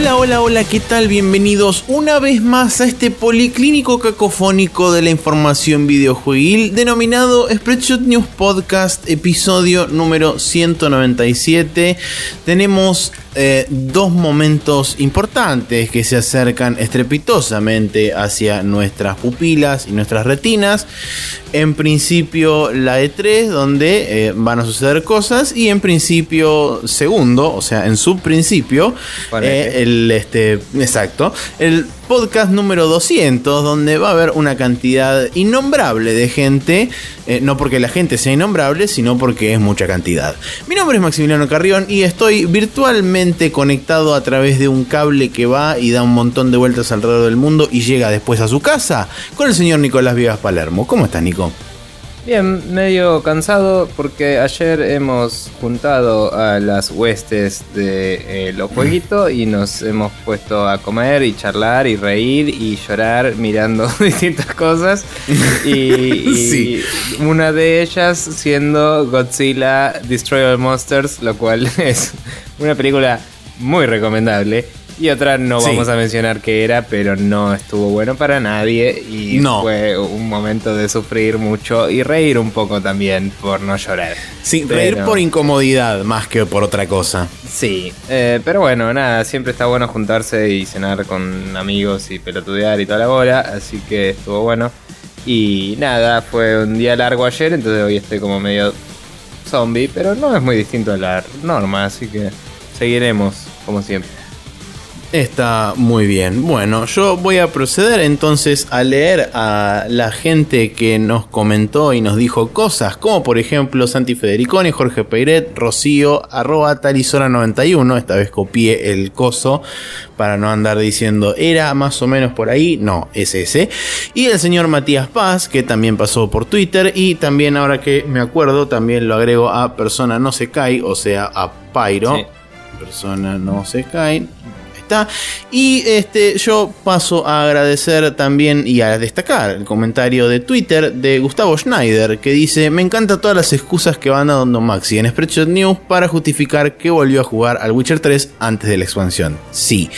Hola, hola, hola, ¿qué tal? Bienvenidos una vez más a este policlínico cacofónico de la información videojueguil denominado Spreadshot News Podcast, episodio número 197. Tenemos eh, dos momentos importantes que se acercan estrepitosamente hacia nuestras pupilas y nuestras retinas. En principio la E3, donde eh, van a suceder cosas, y en principio segundo, o sea, en su principio, eh, el este, exacto, el podcast número 200, donde va a haber una cantidad innombrable de gente, eh, no porque la gente sea innombrable, sino porque es mucha cantidad. Mi nombre es Maximiliano Carrión y estoy virtualmente conectado a través de un cable que va y da un montón de vueltas alrededor del mundo y llega después a su casa con el señor Nicolás Vivas Palermo. ¿Cómo está, Nico? Bien, medio cansado porque ayer hemos juntado a las huestes de eh, los jueguitos y nos hemos puesto a comer y charlar y reír y llorar mirando distintas cosas. Y, una de ellas siendo Godzilla Destroy All Monsters, lo cual es una película muy recomendable. Y otra no vamos a mencionar qué era, pero no estuvo bueno para nadie. Y fue un momento de sufrir mucho y reír un poco también por no llorar. Sí, reír por incomodidad más que por otra cosa. Sí, eh, pero bueno, nada, siempre está bueno juntarse y cenar con amigos y pelotudear y toda la bola. Así que estuvo bueno. Y nada, fue un día largo ayer, entonces hoy estoy como medio zombie, pero no es muy distinto a la norma, así que seguiremos como siempre. Está muy bien. Bueno, yo voy a proceder entonces a leer a la gente que nos comentó y nos dijo cosas, como por ejemplo Santi Federiconi, Jorge Peiret, Rocío, arroba talisora91. Esta vez copié el coso para no andar diciendo era más o menos por ahí. No, es ese. Y el señor Matías Paz, que también pasó por Twitter. Y también, ahora que me acuerdo, también lo agrego a Persona No Se Cae, o sea, a Pyro. Persona No Se Cae y este, yo paso a agradecer también y a destacar el comentario de Twitter de Gustavo Schneider que dice: Me encanta todas las excusas que van dando Maxi en Spreadshot News para justificar que volvió a jugar al Witcher 3 antes de la expansión. Sí,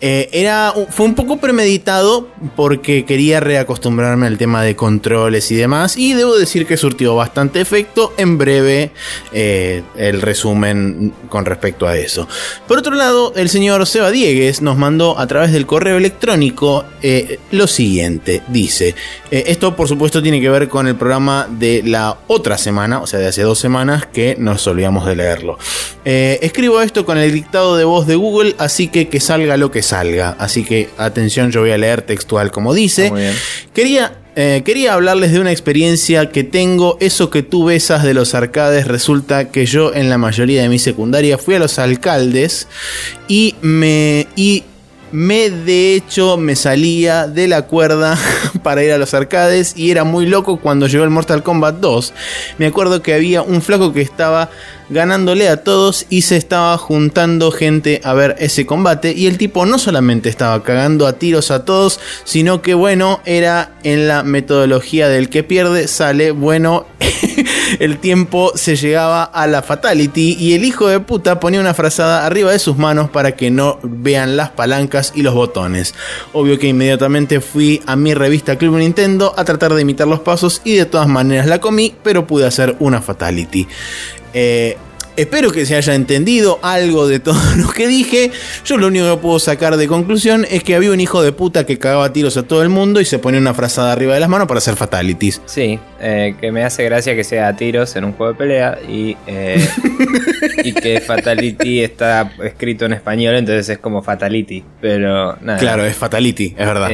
eh, era, fue un poco premeditado porque quería reacostumbrarme al tema de controles y demás. Y debo decir que surtió bastante efecto. En breve, eh, el resumen con respecto a eso. Por otro lado, el señor Seba Diegues nos mandó a través del correo electrónico eh, lo siguiente: dice, esto por supuesto tiene que ver con el programa de la otra semana, o sea, de hace dos semanas que nos olvidamos de leerlo. escribo esto con el dictado de voz de Google, así que que salga lo que salga. Así que atención, yo voy a leer textual como dice. Quería eh, quería hablarles de una experiencia que tengo. Eso que tú besas de los arcades, resulta que yo en la mayoría de mi secundaria fui a los alcaldes y me. Y me de hecho me salía de la cuerda para ir a los arcades y era muy loco cuando llegó el Mortal Kombat 2. Me acuerdo que había un flaco que estaba ganándole a todos y se estaba juntando gente a ver ese combate y el tipo no solamente estaba cagando a tiros a todos, sino que bueno, era en la metodología del que pierde sale, bueno, el tiempo se llegaba a la fatality y el hijo de puta ponía una frazada arriba de sus manos para que no vean las palancas y los botones. Obvio que inmediatamente fui a mi revista Club Nintendo a tratar de imitar los pasos y de todas maneras la comí, pero pude hacer una fatality. Eh, espero que se haya entendido algo de todo lo que dije. Yo lo único que puedo sacar de conclusión es que había un hijo de puta que cagaba tiros a todo el mundo y se ponía una frazada arriba de las manos para hacer fatalities. Sí, eh, que me hace gracia que sea a tiros en un juego de pelea y, eh, y que fatality está escrito en español, entonces es como fatality. Pero nada. Claro, es fatality, es verdad.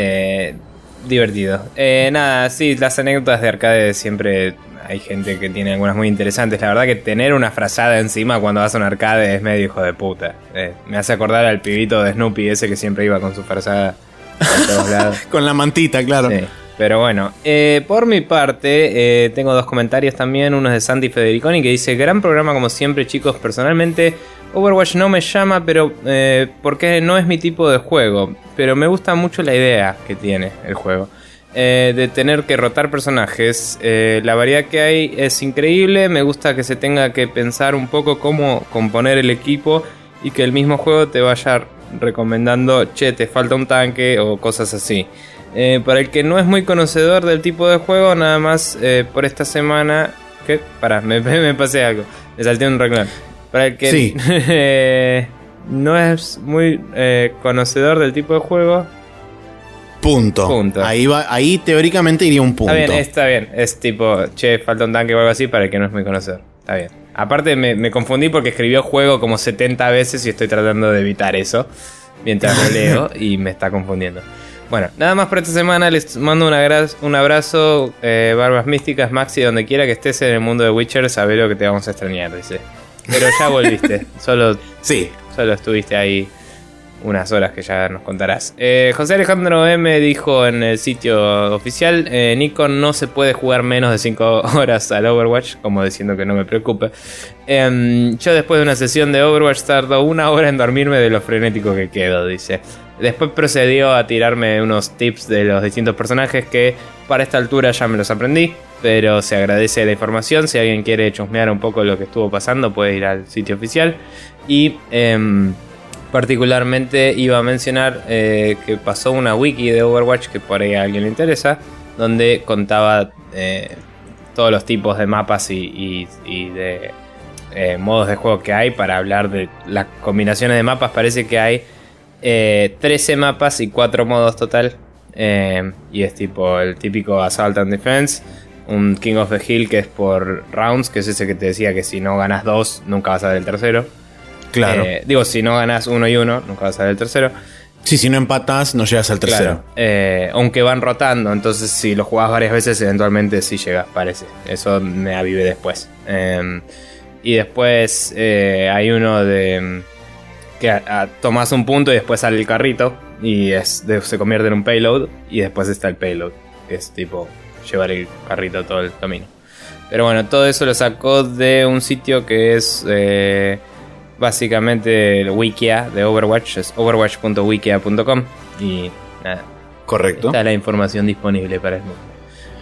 divertido. nada, sí, las anécdotas de arcade siempre hay gente que tiene algunas muy interesantes. La verdad que tener una frazada encima cuando vas a un arcade es medio hijo de puta. Eh, me hace acordar al pibito de Snoopy ese que siempre iba con su frazada a todos lados. con la mantita, claro. Pero bueno, eh, por mi parte, eh, tengo dos comentarios también. Uno es de Santi Federiconi que dice: Gran programa como siempre, chicos. Personalmente, Overwatch no me llama, pero porque no es mi tipo de juego. Pero me gusta mucho la idea que tiene el juego. Eh, de tener que rotar personajes. Eh, la variedad que hay es increíble, me gusta que se tenga que pensar un poco cómo componer el equipo y que el mismo juego te vaya recomendando, che, te falta un tanque o cosas así. Eh, para el que no es muy conocedor del tipo de juego, nada más por esta semana. ¿Qué? Pará, me, me pasé algo. Me salté un reclamo. Para el que Sí. no es muy conocedor del tipo de juego. Punto. Punto. Ahí, va, ahí teóricamente iría un punto. Está bien, está bien. Es tipo, che, falta un tanque o algo así para el que no es muy conocedor. Está bien. Aparte me, me confundí porque escribió juego como 70 veces y estoy tratando de evitar eso mientras lo leo y me está confundiendo. Bueno, nada más por esta semana. Les mando un, agra- un abrazo, eh, Barbas Místicas, Maxi, donde quiera que estés en el mundo de Witcher, sabé lo que te vamos a extrañar, dice. Pero ya volviste, solo Sí. Solo estuviste ahí unas horas que ya nos contarás. Eh, José Alejandro M dijo en el sitio oficial, eh, Nikon no se puede jugar menos de 5 horas al Overwatch, como diciendo que no me preocupe. Em, yo después de una sesión de Overwatch tardó una hora en dormirme de lo frenético que quedo, dice. Después procedió a tirarme unos tips de los distintos personajes que para esta altura ya me los aprendí, pero se agradece la información. Si alguien quiere chusmear un poco lo que estuvo pasando, puede ir al sitio oficial. Y em, particularmente iba a mencionar eh, que pasó una wiki de Overwatch que por ahí a alguien le interesa, donde contaba eh, todos los tipos de mapas y, de eh, modos de juego que hay para hablar de las combinaciones de mapas. Parece que hay eh, 13 mapas y 4 modos total. Y es tipo el típico Assault and Defense. Un King of the Hill que es por rounds, que es ese que te decía que si no ganas dos, nunca vas a ver el tercero. Claro. Eh, digo, si no ganas uno y uno, nunca vas a ver el tercero. sí, si no empatas, no llegas al tercero. Claro. Eh, aunque van rotando, entonces si lo jugás varias veces, eventualmente sí llegas, parece. Eso me avivé después. Eh, y después eh, hay uno de que a- a- tomás un punto y después sale el carrito y es de- se convierte en un payload y después está el payload, que es tipo llevar el carrito todo el camino. Pero bueno, todo eso lo sacó de un sitio que es eh, básicamente el wikia de Overwatch, es overwatch.wikia.com y nada, Correcto. está la información disponible para el mundo.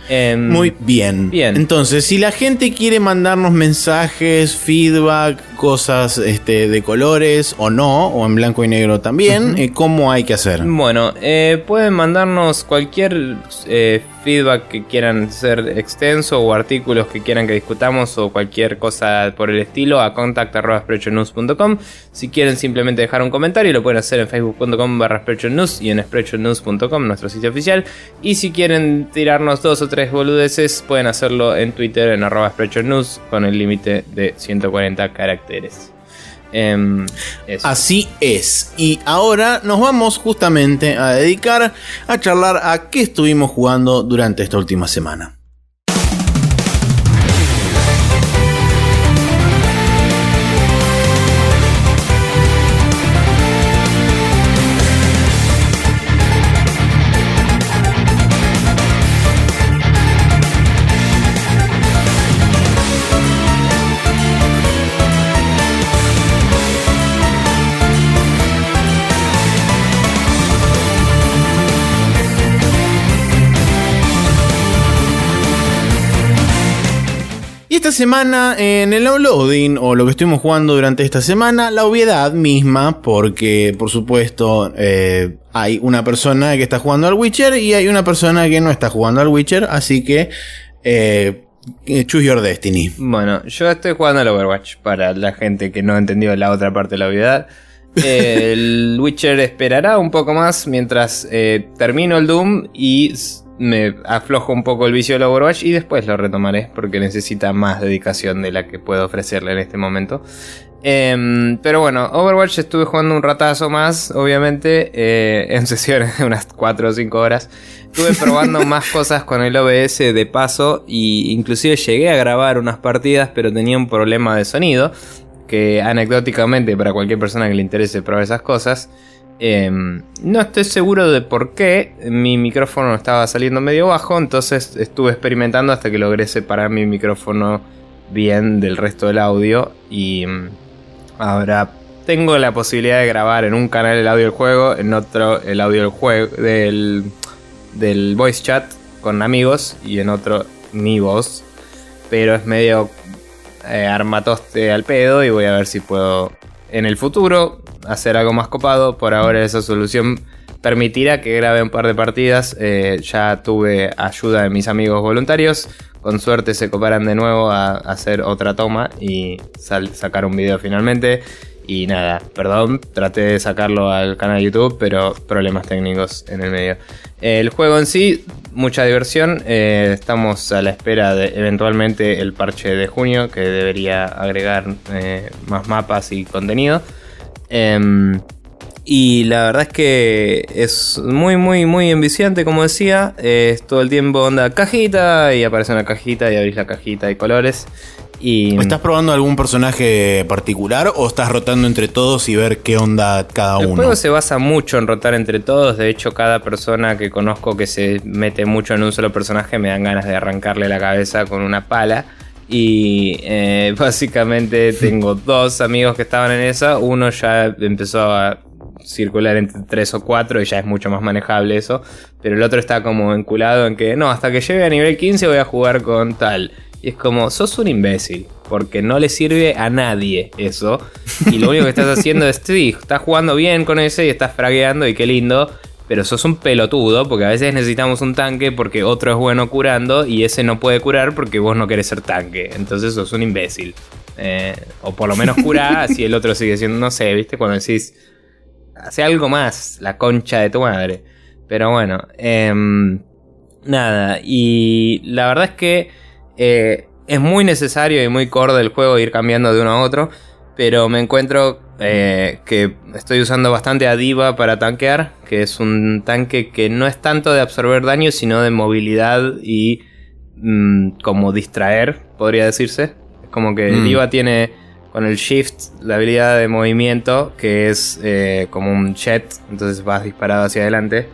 Em, Muy bien. Bien. Entonces, si la gente quiere mandarnos mensajes, feedback, cosas este, de colores o no, o en blanco y negro también, eh, ¿cómo hay que hacer? Bueno, eh, pueden mandarnos cualquier eh, feedback que quieran ser extenso o artículos que quieran que discutamos o cualquier cosa por el estilo a contact.sprechonews.com. Si quieren simplemente dejar un comentario lo pueden hacer en facebook.com barra y en sprechonews.com, nuestro sitio oficial. Y si quieren tirarnos dos o tres boludeces pueden hacerlo en Twitter en arroba con el límite de 140 caracteres. Em. Así es. Y ahora nos vamos justamente a dedicar a charlar a qué estuvimos jugando durante esta última semana. Esta semana en el downloading, o lo que estuvimos jugando durante esta semana, la obviedad misma, porque por supuesto eh, hay una persona que está jugando al Witcher y hay una persona que no está jugando al Witcher, así que eh, choose your destiny. Bueno, yo estoy jugando al Overwatch para la gente que no entendió la otra parte de la obviedad. El Witcher esperará un poco más mientras eh, termino el Doom y me aflojo un poco el vicio del Overwatch y después lo retomaré porque necesita más dedicación de la que puedo ofrecerle en este momento. Em, pero bueno, Overwatch estuve jugando un ratazo más, obviamente, eh, en sesiones de unas 4 o 5 horas. Estuve probando más cosas con el OBS de paso y inclusive llegué a grabar unas partidas, pero tenía un problema de sonido que anecdóticamente para cualquier persona que le interese probar esas cosas, em, no estoy seguro de por qué. Mi micrófono estaba saliendo medio bajo, entonces estuve experimentando hasta que logré separar mi micrófono bien del resto del audio y mm, ahora tengo la posibilidad de grabar en un canal el audio del juego, en otro el audio del juego del, del voice chat con amigos y en otro mi voz, pero es medio eh, armatoste al pedo y voy a ver si puedo en el futuro hacer algo más copado. Por ahora esa solución permitirá que grabe un par de partidas. Eh, ya tuve ayuda de mis amigos voluntarios. Con suerte se coparan de nuevo a, hacer otra toma y sacar un video finalmente. Y nada, perdón, traté de sacarlo al canal de YouTube, pero problemas técnicos en el medio. El juego en sí, mucha diversión. Eh, estamos a la espera de eventualmente el parche de junio, que debería agregar eh, más mapas y contenido. Em, y la verdad es que es muy, muy, muy enviciante, como decía. Es todo el tiempo onda cajita y aparece una cajita y abrís la cajita y colores. Y... ¿Estás probando algún personaje particular o estás rotando entre todos y ver qué onda cada uno? El juego se basa mucho en rotar entre todos. De hecho, cada persona que conozco que se mete mucho en un solo personaje me dan ganas de arrancarle la cabeza con una pala. Y eh, básicamente tengo dos amigos que estaban en esa. Uno ya empezó a circular entre 3 o 4 y ya es mucho más manejable eso. Pero el otro está como enculado en que no, hasta que llegue a nivel 15 voy a jugar con tal. Y es como, sos un imbécil, porque no le sirve a nadie eso. Y lo único que estás haciendo es, sí, estás jugando bien con ese y estás fragueando y qué lindo. Pero sos un pelotudo, porque a veces necesitamos un tanque porque otro es bueno curando y ese no puede curar porque vos no querés ser tanque. Entonces sos un imbécil. Eh, o por lo menos cura si el otro sigue siendo, no sé, ¿viste? Cuando decís, hace algo más, la concha de tu madre. Pero bueno, em, nada, y la verdad es que eh, es muy necesario y muy core del juego ir cambiando de uno a otro. Pero me encuentro eh, que estoy usando bastante a Diva para tanquear, que es un tanque que no es tanto de absorber daño, sino de movilidad y mm, como distraer, podría decirse. Es como que mm. Diva tiene con el shift la habilidad de movimiento, que es eh, como un jet, entonces vas disparado hacia adelante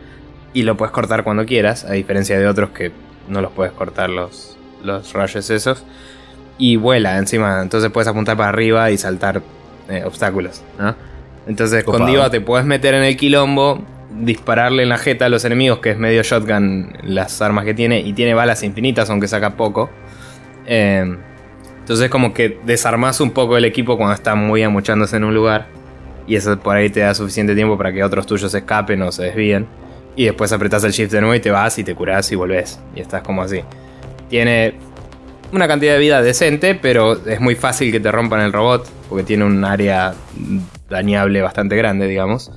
y lo puedes cortar cuando quieras, a diferencia de otros que no los puedes cortar los, los rayos esos. Y vuela encima, entonces puedes apuntar para arriba y saltar eh, obstáculos, Entonces con Diva te puedes meter en el quilombo, dispararle en la jeta a los enemigos, que es medio shotgun las armas que tiene, y tiene balas infinitas, aunque saca poco. Eh, entonces como que desarmas un poco el equipo cuando está muy amuchándose en un lugar. Y eso por ahí te da suficiente tiempo para que otros tuyos escapen o se desvíen. Y después apretas el shift de nuevo y te vas y te curas y volvés. Y estás como así. Tiene una cantidad de vida decente, pero es muy fácil que te rompan el robot. Porque tiene un área dañable bastante grande, digamos.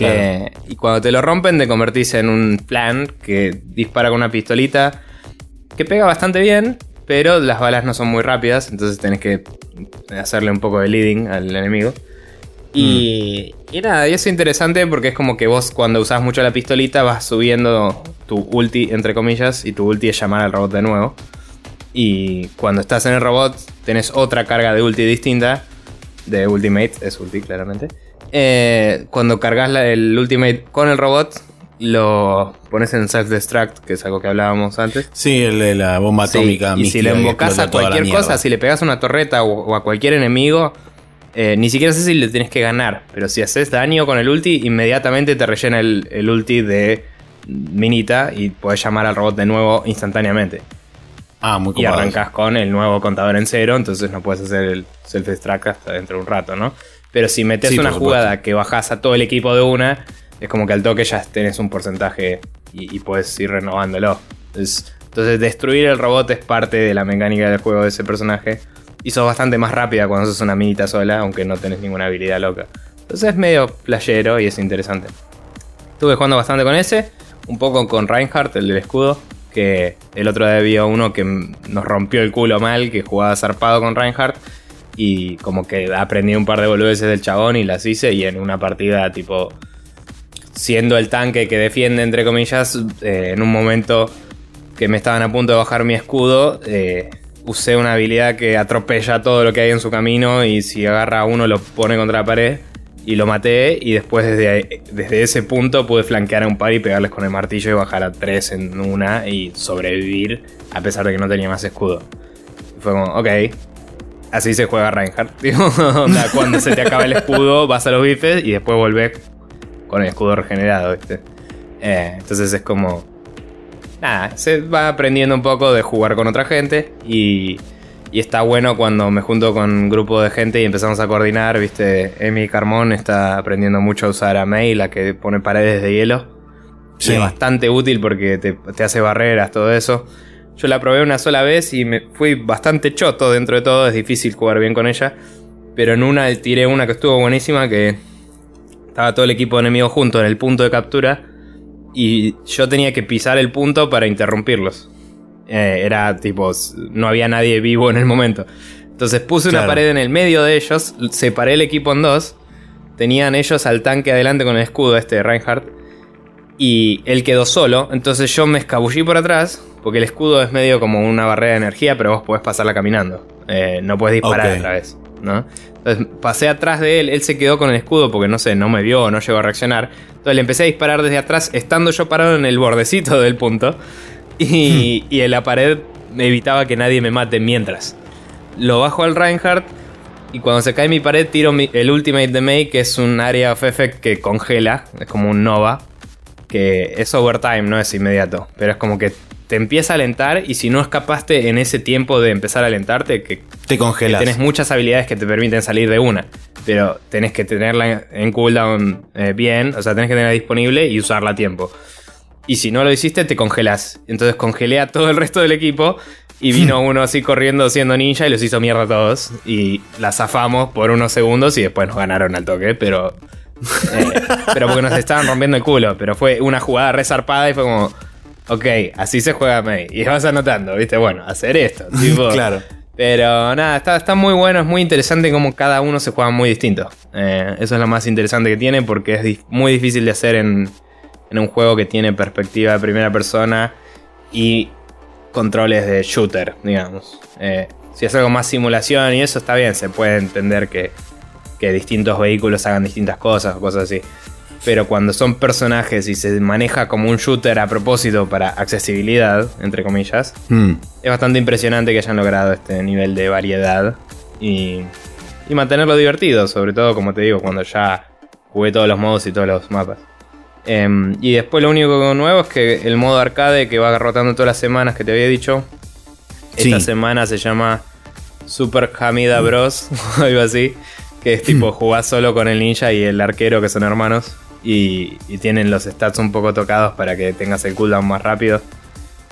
Eh, y cuando te lo rompen, te convertís en un plan que dispara con una pistolita. Que pega bastante bien, pero las balas no son muy rápidas, entonces tenés que hacerle un poco de leading al enemigo. Y, mm. y nada, y es interesante porque es como que vos cuando usás mucho la pistolita vas subiendo tu ulti, entre comillas, y tu ulti es llamar al robot de nuevo. Y cuando estás en el robot tenés otra carga de ulti distinta, de ultimate, es ulti claramente. Eh, cuando cargas el ultimate con el robot, lo pones en self-destruct, que es algo que hablábamos antes. Sí, el de la bomba atómica. y si le invocas a cualquier cosa, si le pegas una torreta o, a cualquier enemigo, eh, ni siquiera sé si le tienes que ganar. Pero si haces daño con el ulti, inmediatamente te rellena el, ulti de Minita y puedes llamar al robot de nuevo instantáneamente. Ah, muy Y arrancas con el nuevo contador en cero, entonces no puedes hacer el self-destruct hasta dentro de un rato, ¿no? Pero si metes una jugada que bajas a todo el equipo de una es como que al toque ya tenés un porcentaje y, puedes ir renovándolo. Entonces, destruir el robot es parte de la mecánica del juego de ese personaje. Y sos bastante más rápida cuando sos una minita sola, aunque no tenés ninguna habilidad loca. Entonces es medio playero y es interesante. Estuve jugando bastante con ese, un poco con Reinhardt, el del escudo, que el otro día había uno que nos rompió el culo mal, que jugaba zarpado con Reinhardt. Y como que aprendí un par de boludeces del chabón y las hice y en una partida tipo siendo el tanque que defiende, entre comillas, eh, en un momento que me estaban a punto de bajar mi escudo, eh, usé una habilidad que atropella todo lo que hay en su camino y si agarra a uno lo pone contra la pared y lo maté y después desde, desde ese punto pude flanquear a un par y pegarles con el martillo y bajar a tres en una y sobrevivir a pesar de que no tenía más escudo. fue como, ok, así se juega Reinhardt. cuando se te acaba el escudo vas a los bifes y después volvés con el escudo regenerado, ¿viste? Eh, entonces es como. Nada, se va aprendiendo un poco de jugar con otra gente y. Y está bueno cuando me junto con un grupo de gente y empezamos a coordinar, viste, Emi Carmón está aprendiendo mucho a usar a May, la que pone paredes de hielo. Sí. es bastante útil porque te, te, hace barreras, todo eso. Yo la probé una sola vez y me fui bastante choto dentro de todo, es difícil jugar bien con ella. Pero en una tiré una que estuvo buenísima que estaba todo el equipo enemigo junto en el punto de captura y yo tenía que pisar el punto para interrumpirlos. Eh, era tipo, no había nadie vivo en el momento. Entonces puse una pared en el medio de ellos, separé el equipo en dos, tenían ellos al tanque adelante con el escudo este de Reinhardt y él quedó solo, entonces yo me escabullí por atrás, porque el escudo es medio como una barrera de energía, pero vos podés pasarla caminando, eh, no puedes disparar otra vez. ¿no? Entonces pasé atrás de él, él se quedó con el escudo porque no sé, no me vio o no llegó a reaccionar. Entonces le empecé a disparar desde atrás, estando yo parado en el bordecito del punto. Y, hmm. y en la pared evitaba que nadie me mate mientras. Lo bajo al Reinhardt y cuando se cae mi pared tiro el Ultimate de May, que es un área of effect que congela, es como un Nova, que es overtime, no es inmediato, pero es como que te empieza a alentar y si no escapaste en ese tiempo de empezar a alentarte, que te congelas. Tienes muchas habilidades que te permiten salir de una, pero tenés que tenerla en cooldown eh, bien, o sea, tenés que tenerla disponible y usarla a tiempo. Y si no lo hiciste, te congelas. Entonces congelé a todo el resto del equipo y vino uno así corriendo siendo ninja y los hizo mierda a todos. Y la zafamos por unos segundos y después nos ganaron al toque, pero. Eh, pero porque nos estaban rompiendo el culo. Pero fue una jugada resarpada y fue como ok, así se juega May. Y vas anotando, ¿viste? Bueno, hacer esto. Tipo, claro. Pero nada, está, está, muy bueno, es muy interesante como cada uno se juega muy distinto. Eh, eso es lo más interesante que tiene porque es muy difícil de hacer en, en, un juego que tiene perspectiva de primera persona y controles de shooter, digamos. Eh, si es algo más simulación y eso está bien, se puede entender que, que distintos vehículos hagan distintas cosas o cosas así pero cuando son personajes y se maneja como un shooter a propósito para accesibilidad, entre comillas, hmm. es bastante impresionante que hayan logrado este nivel de variedad y, y mantenerlo divertido, sobre todo, como te digo, cuando ya jugué todos los modos y todos los mapas. Em, y después lo único nuevo es que el modo arcade que va rotando todas las semanas que te había dicho, esta semana se llama Super Hamida Bros. o algo así. Que es tipo jugar solo con el ninja y el arquero que son hermanos y, tienen los stats un poco tocados para que tengas el cooldown más rápido.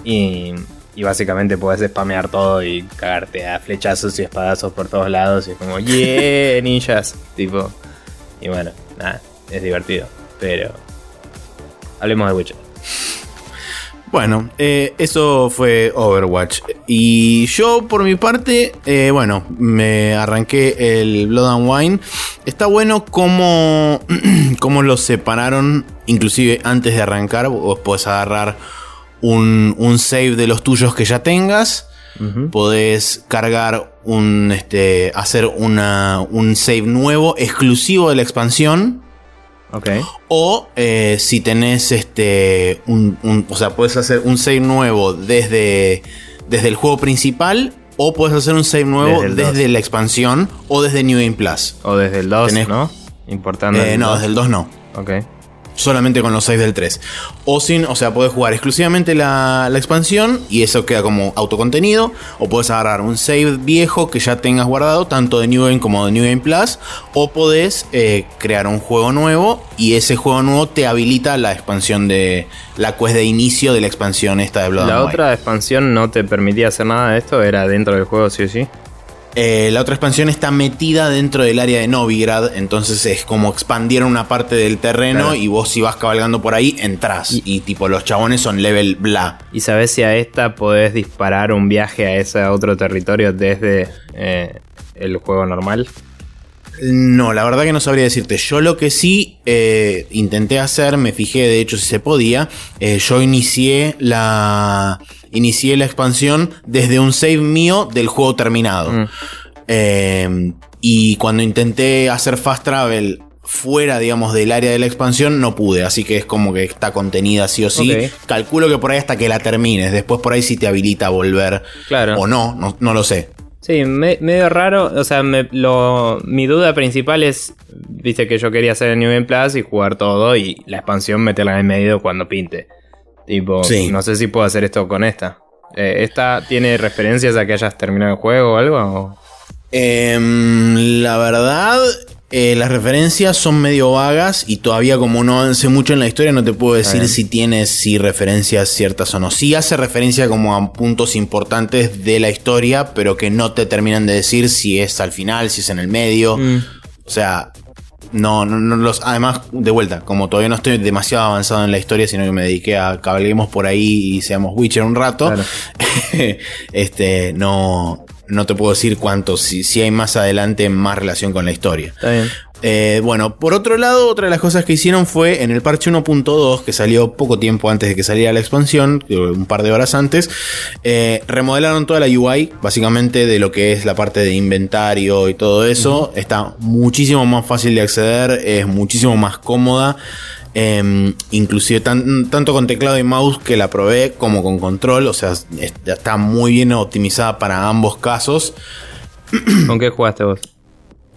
Y, básicamente puedes spamear todo y cagarte a flechazos y espadazos por todos lados. Y es como, yeah, ninjas. tipo. Y bueno, nada, es divertido. Pero. Hablemos de Witcher. Bueno, eh, eso fue Overwatch. Y yo, por mi parte, eh, bueno, me arranqué el Blood and Wine. Está bueno cómo, cómo los separaron, inclusive antes de arrancar. Vos podés agarrar un, save de los tuyos que ya tengas. Podés cargar un. Este. hacer una, un save nuevo exclusivo de la expansión. O eh, si tenés este. Un, o sea, puedes hacer un save nuevo desde, desde el juego principal. O puedes hacer un save nuevo desde, la expansión o desde New Game Plus. O desde el 2, ¿no? Importante. Eh, no, desde el 2 no. Ok solamente con los 6 del 3. O sin, o sea, puedes jugar exclusivamente la, expansión y eso queda como autocontenido. O puedes agarrar un save viejo que ya tengas guardado, tanto de New Game como de New Game Plus. O podés eh, crear un juego nuevo y ese juego nuevo te habilita la expansión de la quest de inicio de la expansión esta de Blood La otra expansión no te permitía hacer nada de esto, era dentro del juego sí o sí. Eh, la otra expansión está metida dentro del área de Novigrad, entonces es como expandieron una parte del terreno y vos si vas cabalgando por ahí, entras. Y, tipo, los chabones son level bla. ¿Y sabes si a esta podés disparar un viaje a ese otro territorio desde eh, el juego normal? No, la verdad que no sabría decirte. Yo lo que sí eh, intenté hacer, me fijé de hecho si se podía, yo inicié la inicié la expansión desde un save mío del juego terminado. Mm. Eh, y cuando intenté hacer fast travel fuera, digamos, del área de la expansión, no pude. Así que es como que está contenida sí o sí. Calculo que por ahí hasta que la termines. Después por ahí sí te habilita a volver. Claro. O no, no, lo sé. Sí, medio raro. O sea, mi duda principal es, viste que yo quería hacer el New Game Plus y jugar todo y la expansión meterla en medio cuando pinte. Tipo, no sé si puedo hacer esto con esta. Eh, ¿Esta tiene referencias a que hayas terminado el juego o algo? Em, la verdad, eh, las referencias son medio vagas y todavía como no avance mucho en la historia no te puedo decir si tiene si referencias ciertas o no. Sí hace referencia como a puntos importantes de la historia, pero que no te terminan de decir si es al final, si es en el medio. Mm. O sea, no, no, no los. Además, de vuelta, como todavía no estoy demasiado avanzado en la historia, sino que me dediqué a cabalguemos por ahí y seamos Witcher un rato. Claro. este, no. No te puedo decir cuánto, si, si hay más adelante más relación con la historia. Está bien. Eh, bueno, por otro lado, otra de las cosas que hicieron fue en el parche 1.2, que salió poco tiempo antes de que saliera la expansión, eh, un par de horas antes, eh, remodelaron toda la UI, básicamente de lo que es la parte de inventario y todo eso. Está muchísimo más fácil de acceder, es muchísimo más cómoda. eh, inclusive tan- tanto con teclado y mouse que la probé como con control, o sea, es- está muy bien optimizada para ambos casos. ¿Con qué jugaste vos?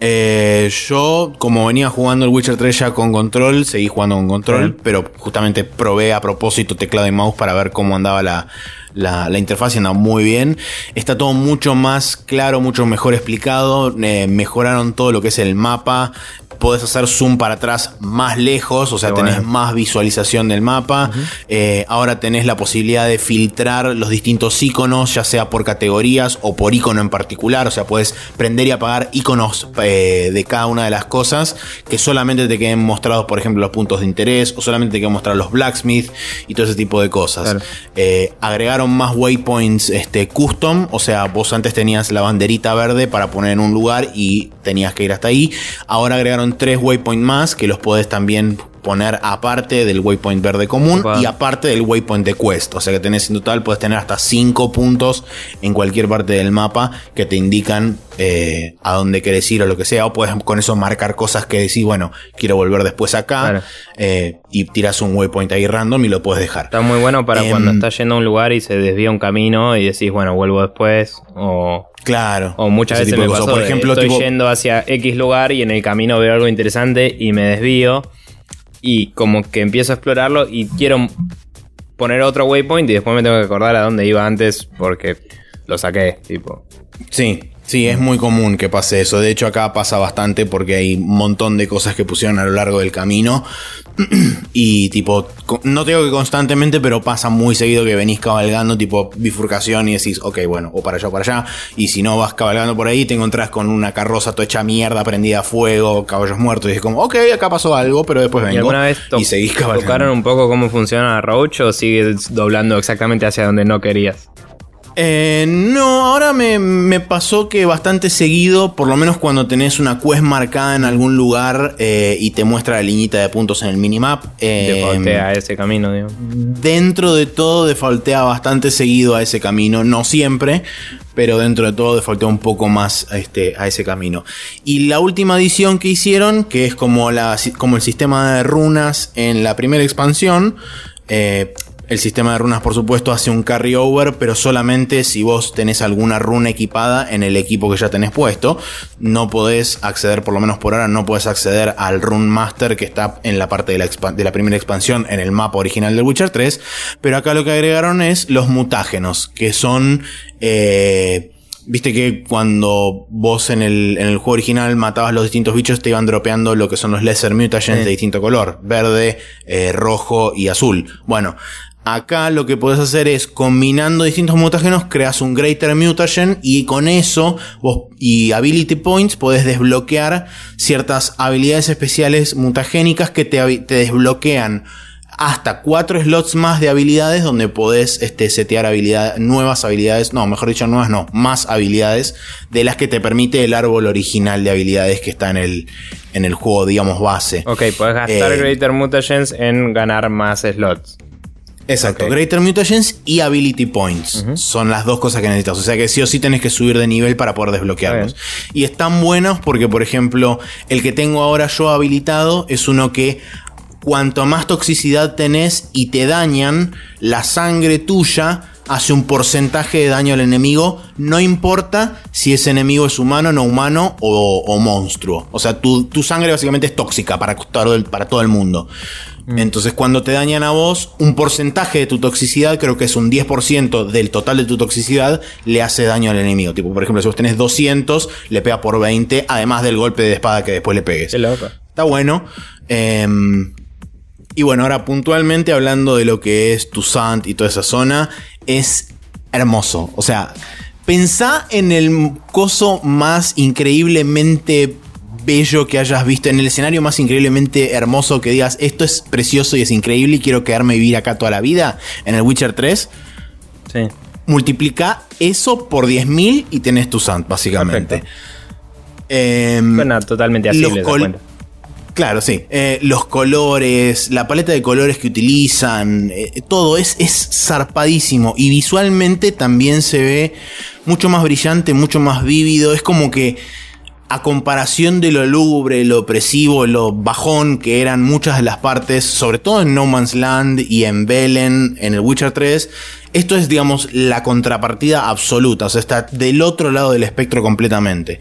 Eh, yo, como venía jugando el Witcher 3 ya con control, seguí jugando con control, pero justamente probé a propósito teclado y mouse para ver cómo andaba la, la, la interfaz y anda muy bien. Está todo mucho más claro, mucho mejor explicado. eh, mejoraron todo lo que es el mapa. Podés hacer zoom para atrás más lejos, o sea, tenés más visualización del mapa. Eh, ahora tenés la posibilidad de filtrar los distintos iconos, ya sea por categorías o por icono en particular. O sea, puedes prender y apagar iconos eh, de cada una de las cosas que solamente te queden mostrados, por ejemplo, los puntos de interés o solamente te queden mostrados los blacksmith y todo ese tipo de cosas. Claro. Eh, agregaron más waypoints este, custom, o sea, vos antes tenías la banderita verde para poner en un lugar y tenías que ir hasta ahí. Ahora agregaron tres waypoints más que los podés también poner aparte del waypoint verde común Opa. y aparte del waypoint de quest. O sea que tenés en total, puedes tener hasta cinco puntos en cualquier parte del mapa que te indican eh, a dónde querés ir o lo que sea. O puedes con eso marcar cosas que decís, bueno, quiero volver después acá. Claro. eh, y tiras un waypoint ahí random y lo puedes dejar. Está muy bueno para Em, cuando estás yendo a un lugar y se desvía un camino y decís, bueno, vuelvo después. O, Claro. o muchas veces me pasó, Por ejemplo, estoy tipo, yendo hacia X lugar y en el camino veo algo interesante y me desvío. Y como que empiezo a explorarlo y quiero poner otro waypoint y después me tengo que acordar a dónde iba antes porque lo saqué, tipo. Sí, sí, es muy común que pase eso. De hecho, acá pasa bastante porque hay un montón de cosas que pusieron a lo largo del camino. y tipo, no te digo que constantemente, pero pasa muy seguido que venís cabalgando, tipo bifurcación y decís, ok, bueno, o para allá o para allá. Y si no vas cabalgando por ahí, te encontrás con una carroza toda hecha mierda, prendida a fuego, caballos muertos. Y es como, ok, acá pasó algo, pero después ¿Y vengo. alguna vez y seguís cabalgando. tocaron un poco cómo funciona Roach o sigues doblando exactamente hacia donde no querías? Eh, no, ahora me, me pasó que bastante seguido, por lo menos cuando tenés una quest marcada en algún lugar eh, y te muestra la liñita de puntos en el minimap. eh, Defaultea ese camino, digo. dentro de todo defaultea bastante seguido a ese camino, no siempre, pero dentro de todo defaultea un poco más a, este, a ese camino. Y la última adición que hicieron, que es como, la, como el sistema de runas en la primera expansión, eh, el sistema de runas, por supuesto, hace un carry over, pero solamente si vos tenés alguna runa equipada en el equipo que ya tenés puesto. No podés acceder, por lo menos por ahora, no podés acceder al Rune Master que está en la parte de la, de la primera expansión en el mapa original del Witcher 3. Pero acá lo que agregaron es los mutágenos, que son. eh, Viste que cuando vos en el, en el juego original matabas los distintos bichos, te iban dropeando lo que son los Lesser Mutagens Sí. de distinto color: verde, eh, rojo y azul. Bueno, acá lo que podés hacer es combinando distintos mutágenos, creas un Greater Mutagen y con eso vos y Ability Points podés desbloquear ciertas habilidades especiales mutagénicas que te, desbloquean hasta cuatro slots más de habilidades donde podés este, setear habilidades, nuevas habilidades, no, mejor dicho, nuevas no, más habilidades de las que te permite el árbol original de habilidades que está en el, en el juego, digamos, base. Ok, puedes gastar Eh, Greater Mutagens en ganar más slots. Exacto. Greater Mutagens y Ability Points son las dos cosas que necesitas. O sea que sí o sí tenés que subir de nivel para poder desbloquearlos. Y están buenos porque, por ejemplo, el que tengo ahora yo habilitado es uno que cuanto más toxicidad tenés y te dañan, la sangre tuya hace un porcentaje de daño al enemigo, no importa si ese enemigo es humano, no humano o, o monstruo. O sea, tu, tu sangre básicamente es tóxica para todo el, para todo el mundo. Mm. Entonces, cuando te dañan a vos, un porcentaje de tu toxicidad, creo que es un 10% del total de tu toxicidad, le hace daño al enemigo. Tipo, por ejemplo, si vos tenés 200, le pega por 20, además del golpe de espada que después le pegues. Está bueno. Em, y bueno, ahora puntualmente hablando de lo que es Toussaint y toda esa zona, es hermoso. O sea, pensá en el coso más increíblemente bello que hayas visto, en el escenario más increíblemente hermoso que digas, esto es precioso y es increíble y quiero quedarme vivir acá toda la vida, en el Witcher 3. Sí. Multiplica eso por 10.000 y tenés tu Sand, básicamente. Eh, totalmente así. Claro, sí. Eh, los colores, la paleta de colores que utilizan, eh, todo es, es zarpadísimo. Y visualmente también se ve mucho más brillante, mucho más vívido. Es como que a comparación de lo lúgubre, lo opresivo, lo bajón que eran muchas de las partes, sobre todo en No Man's Land y en Velen, en el Witcher 3, esto es, digamos, la contrapartida absoluta, o sea, está del otro lado del espectro completamente.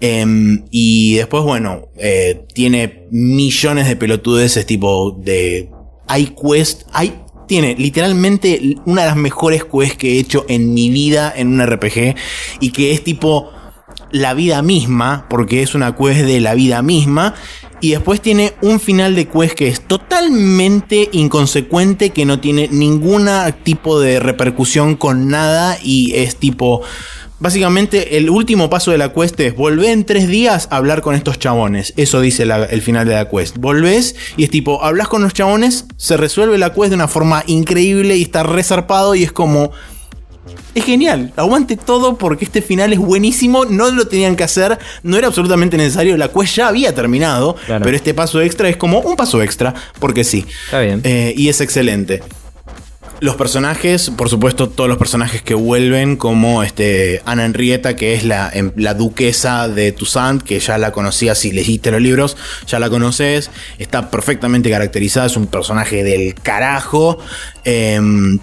Em, y después, bueno, eh, tiene millones de pelotudeces tipo de... Hay quest, hay tiene literalmente una de las mejores quests que he hecho en mi vida en un RPG y que es tipo la vida misma, porque es una quest de la vida misma. Y después tiene un final de quest que es totalmente inconsecuente, que no tiene ningún tipo de repercusión con nada y es tipo... Básicamente el último paso de la quest es volver en tres días a hablar con estos chabones. Eso dice el final de la quest. Volvés y es tipo, hablas con los chabones, se resuelve la quest de una forma increíble y está resarpado y es como es genial. Aguante todo porque este final es buenísimo. No lo tenían que hacer. No era absolutamente necesario. La quest ya había terminado. Pero este paso extra es como un paso extra. Porque sí. Está bien. Eh, y es excelente. Los personajes, por supuesto, todos los personajes que vuelven, como este Ana Henrietta, que es la, em, la duquesa de Toussaint, que ya la conocías si leíste los libros, ya la conoces, está perfectamente caracterizada, es un personaje del carajo. Em,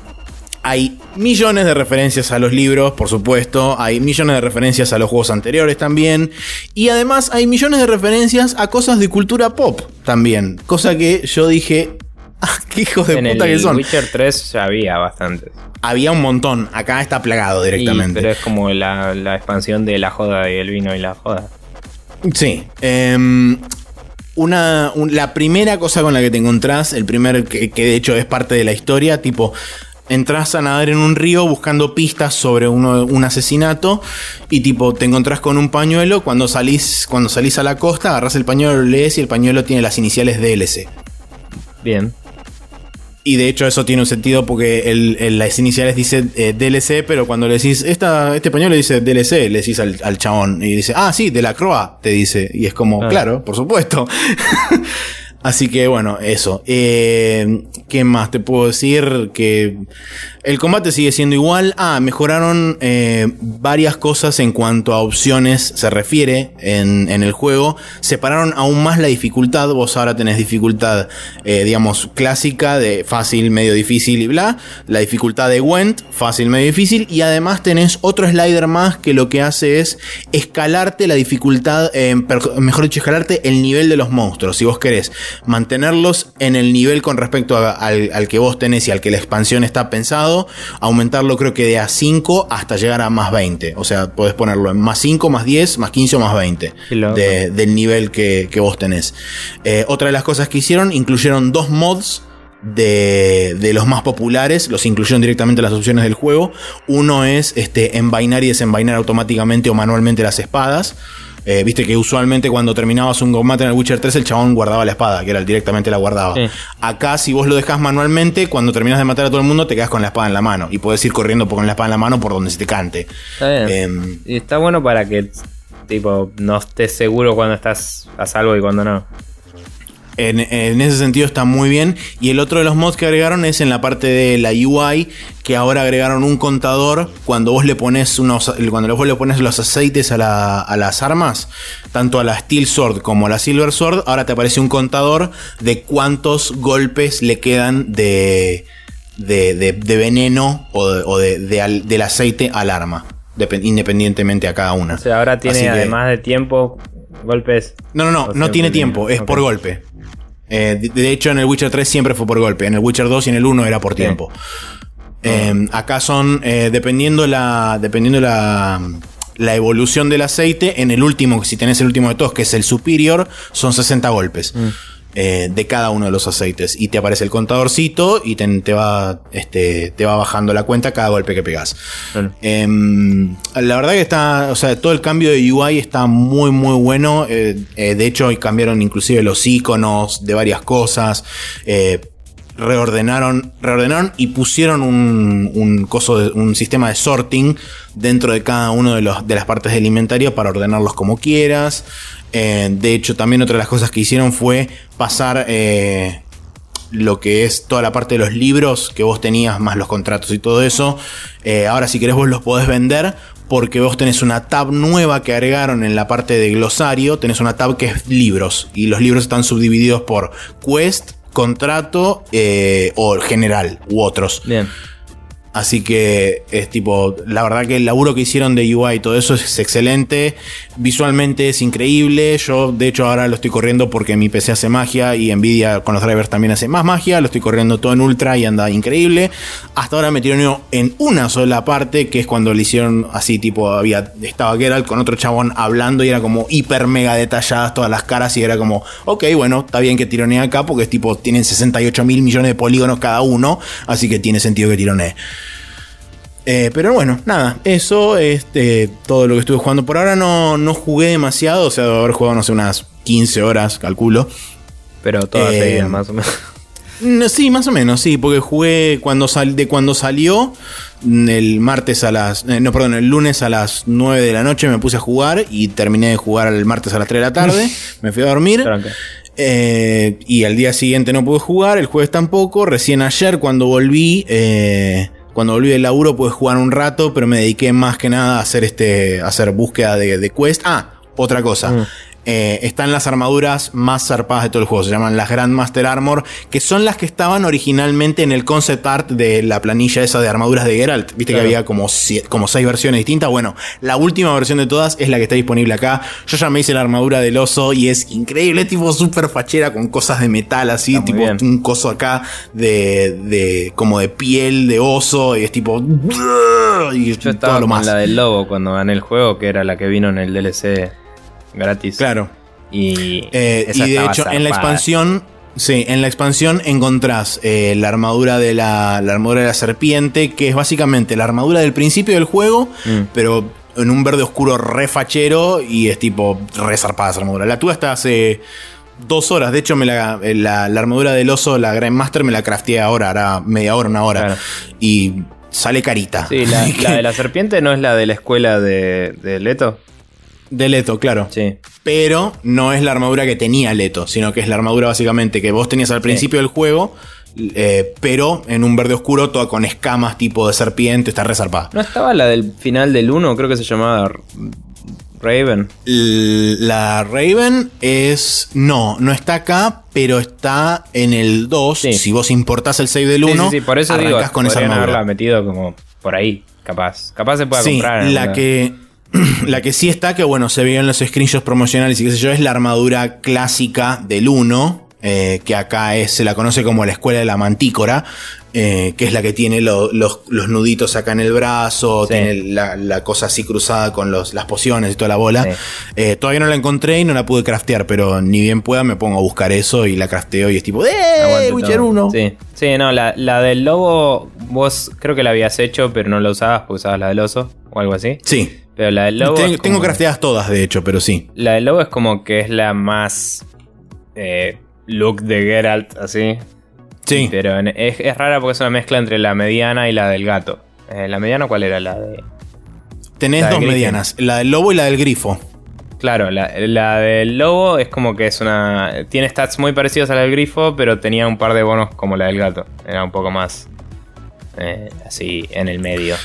hay millones de referencias a los libros, por supuesto. Hay millones de referencias a los juegos anteriores también. Y además hay millones de referencias a cosas de cultura pop también. Cosa que yo dije, ah, qué hijos de puta que son. En Witcher 3 ya había bastantes. Había un montón. Acá está plagado directamente. pero es como la, expansión de la joda y el vino y la joda. Sí. Em, una, la primera cosa con la que te encontrás, el primer que, que, de hecho es parte de la historia, tipo, entras a nadar en un río buscando pistas sobre un asesinato y tipo te encontrás con un pañuelo, cuando salís, cuando salís a la costa agarras el pañuelo, lo lees y el pañuelo tiene las iniciales DLC. Bien. Y de hecho eso tiene un sentido porque el, las iniciales dice eh, DLC, pero cuando le decís, Esta, este pañuelo dice DLC, le decís al, chabón y dice, ah, sí, de la Croa, te dice. Y es como, claro, por supuesto. Así que bueno, eso. Eh, ¿Qué más te puedo decir? Que el combate sigue siendo igual. Ah, mejoraron eh, varias cosas en cuanto a opciones se refiere en, el juego. Separaron aún más la dificultad. Vos ahora tenés dificultad, eh, digamos, clásica de fácil, medio difícil y bla. La dificultad de Went, fácil, medio difícil. Y además tenés otro slider más que lo que hace es escalarte la dificultad, mejor dicho, escalarte el nivel de los monstruos. Si vos querés mantenerlos en el nivel con respecto al, que vos tenés y al que la expansión está pensado, aumentarlo creo que de a 5 hasta llegar a más 20. O sea, podés ponerlo en más 5, más 10, más 15 o más 20 del nivel que, vos tenés. Eh, otra de las cosas que hicieron, incluyeron dos mods. De, de, los más populares, los incluyeron directamente en las opciones del juego. Uno es este, envainar y desenvainar automáticamente o manualmente las espadas. Eh, viste que usualmente cuando terminabas un combate en el Witcher 3 el chabón guardaba la espada, que era directamente la guardaba. Acá si vos lo dejas manualmente, cuando terminas de matar a todo el mundo te quedas con la espada en la mano y puedes ir corriendo con la espada en la mano por donde se te cante. Está em, y está bueno para que tipo no estés seguro cuando estás a salvo y cuando no. En, ese sentido está muy bien. Y el otro de los mods que agregaron es en la parte de la UI, que ahora agregaron un contador cuando vos le pones unos, cuando vos le pones los aceites a, las armas, tanto a la Steel Sword como a la Silver Sword, ahora te aparece un contador de cuántos golpes le quedan de, de, veneno o, del aceite al arma. independientemente a cada una. O sea, ahora tiene además de tiempo golpes. No, no, no, no tiene tiempo, es por golpe. Eh, de, de hecho, en el Witcher 3 siempre fue por golpe. En el Witcher 2 y en el 1 era por tiempo. Eh, acá son, eh, dependiendo la. Dependiendo la. La evolución del aceite, en el último, si tenés el último de todos, que es el superior, son 60 golpes. Eh, de cada uno de los aceites. Y te aparece el contadorcito y te, te va, este, te va bajando la cuenta cada golpe que pegas. Claro. Em, la verdad que está, o sea, todo el cambio de UI está muy, muy bueno. Eh, eh, de hecho, hoy cambiaron inclusive los iconos de varias cosas. Reordenaron, reordenaron y pusieron un, un, coso de- un sistema de sorting dentro de cada uno de, los, de las partes del inventario para ordenarlos como quieras. Eh, de hecho, también otra de las cosas que hicieron fue pasar eh, lo que es toda la parte de los libros que vos tenías, más los contratos y todo eso. Eh, ahora, si querés, vos los podés vender. Porque vos tenés una tab nueva que agregaron en la parte de glosario. Tenés una tab que es libros. Y los libros están subdivididos por quest, contrato o general u otros. Bien. Así que es tipo, la verdad que el laburo que hicieron de UI y todo eso es excelente. Visualmente es increíble. Yo, de hecho, ahora lo estoy corriendo porque mi PC hace magia y Nvidia con los drivers también hace más magia. Lo estoy corriendo todo en ultra y anda increíble. Hasta ahora me tiró en una sola parte, que es cuando le hicieron así, tipo, había, estaba Geralt con otro chabón hablando y era como hiper mega detalladas todas las caras y era como, ok, bueno, está bien que tironee acá porque es tipo, tienen 68 mil millones de polígonos cada uno, así que tiene sentido que tironee. Eh, pero bueno, nada, eso es eh, todo lo que estuve jugando. Por ahora no, no jugué demasiado, o sea, debo haber jugado, no sé, unas 15 horas, calculo. Pero todas Eh, seguidas, más o menos. No, Sí, más o menos, sí, porque jugué cuando sal, de cuando salió, mm, el martes a las. eh, no, perdón, el lunes a las 9 de la noche me puse a jugar y terminé de jugar el martes a las 3 de la tarde. me fui a dormir. Tranca. Eh, y al día siguiente no pude jugar, el jueves tampoco. Recién ayer cuando volví, eh, cuando volví del laburo pude jugar un rato, pero me dediqué más que nada a hacer este, a hacer búsqueda de, de quest. Ah, otra cosa. Mm. Eh, están las armaduras más zarpadas de todo el juego. Se llaman las Grandmaster Armor, que son las que estaban originalmente en el concept art de la planilla esa de armaduras de Geralt. Viste Claro. que había como, sie- como seis versiones distintas. Bueno, la última versión de todas es la que está disponible acá. Yo ya me hice la armadura del oso y es increíble, tipo súper fachera con cosas de metal así, tipo bien. un coso acá de, de como de piel de oso y es tipo y Yo todo estaba lo con más. la del lobo cuando gané el juego, que era la que vino en el DLC gratis. Claro. Y, Eh, y de hecho, en la expansión. Sí, en la expansión encontrás eh, la armadura de la, la armadura de la serpiente, que es básicamente la armadura del principio del juego, Mm. pero en un verde oscuro re fachero y es tipo re zarpada esa armadura. La tuve hasta hace dos horas. De hecho, me la, eh, la, la armadura del oso, la Grandmaster, me la crafteé ahora, hará media hora, una hora. Claro. Y sale carita. Sí, la, la de la serpiente no es la de la escuela de, de Leto. De Leto, claro. Sí. Pero no es la armadura que tenía Leto, sino que es la armadura básicamente que vos tenías al principio del juego, eh, pero en un verde oscuro, toda con escamas tipo de serpiente, está resarpada. ¿No estaba la del final del 1? Creo que se llamaba Raven. La Raven es. No, no está acá, pero está en el 2. Sí. Si vos importás el save del Sí, 1, sí, sí, por eso digo, con esa armadura. haberla metido como por ahí, capaz. Capaz se pueda comprar. en la alguna- que, la que sí está, que bueno, se veía en los screenshots promocionales y qué sé yo, es la armadura clásica del 1, eh, que acá es, se la conoce como la escuela de la mantícora, eh, que es la que tiene lo- los, los nuditos acá en el brazo, Sí. tiene la, la cosa así cruzada con los, las pociones y toda la bola. Sí. Eh, todavía no la encontré y no la pude craftear, pero ni bien pueda me pongo a buscar eso y la crafteo y es tipo, ¡eh! Witcher todo. 1. Sí, sí, no, la, la del lobo, vos creo que la habías hecho, pero no la usabas porque usabas la del oso o algo así. Sí. Pero la del lobo. Ten- Tengo crafteadas todas, de hecho, pero sí. La del lobo es como que es la más. eh, look de Geralt, así. Sí. Pero en- es, es rara porque es una mezcla entre la mediana y la del gato. Eh, ¿La mediana cuál era? La de. Tenés La dos medianas, la del lobo y la del grifo. Claro, la, la del lobo es como que es una. Tiene stats muy parecidos a la del grifo, pero tenía un par de bonos como la del gato. Era un poco más. eh, así en el medio.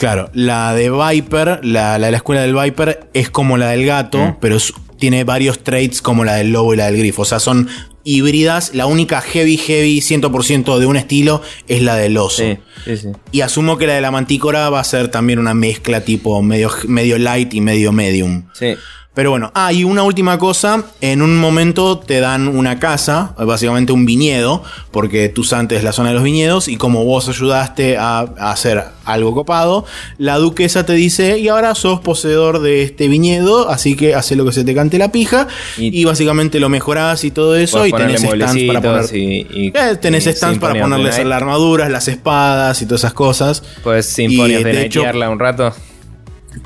Claro, la de Viper, la, la de la escuela del Viper, es como la del gato, Mm. pero es- tiene varios traits como la del lobo y la del grifo. O sea, son híbridas. La única heavy, heavy, 100% de un estilo es la del oso. Sí, sí, sí. Y asumo que la de la mantícora va a ser también una mezcla tipo medio, medio light y medio medium. Sí. Pero bueno, ah, y una última cosa, en un momento te dan una casa, básicamente un viñedo, porque Tusante es la zona de los viñedos, y como vos ayudaste a, a hacer algo copado, la duquesa te dice, y ahora sos poseedor de este viñedo, así que hace lo que se te cante la pija, y, Y- básicamente lo mejorás y todo eso, y tenés stands para poner... mueblecitos y- y- Eh, tenés stands para ponerles las armaduras, las espadas y todas esas cosas. Y, of the de hecho- un rato.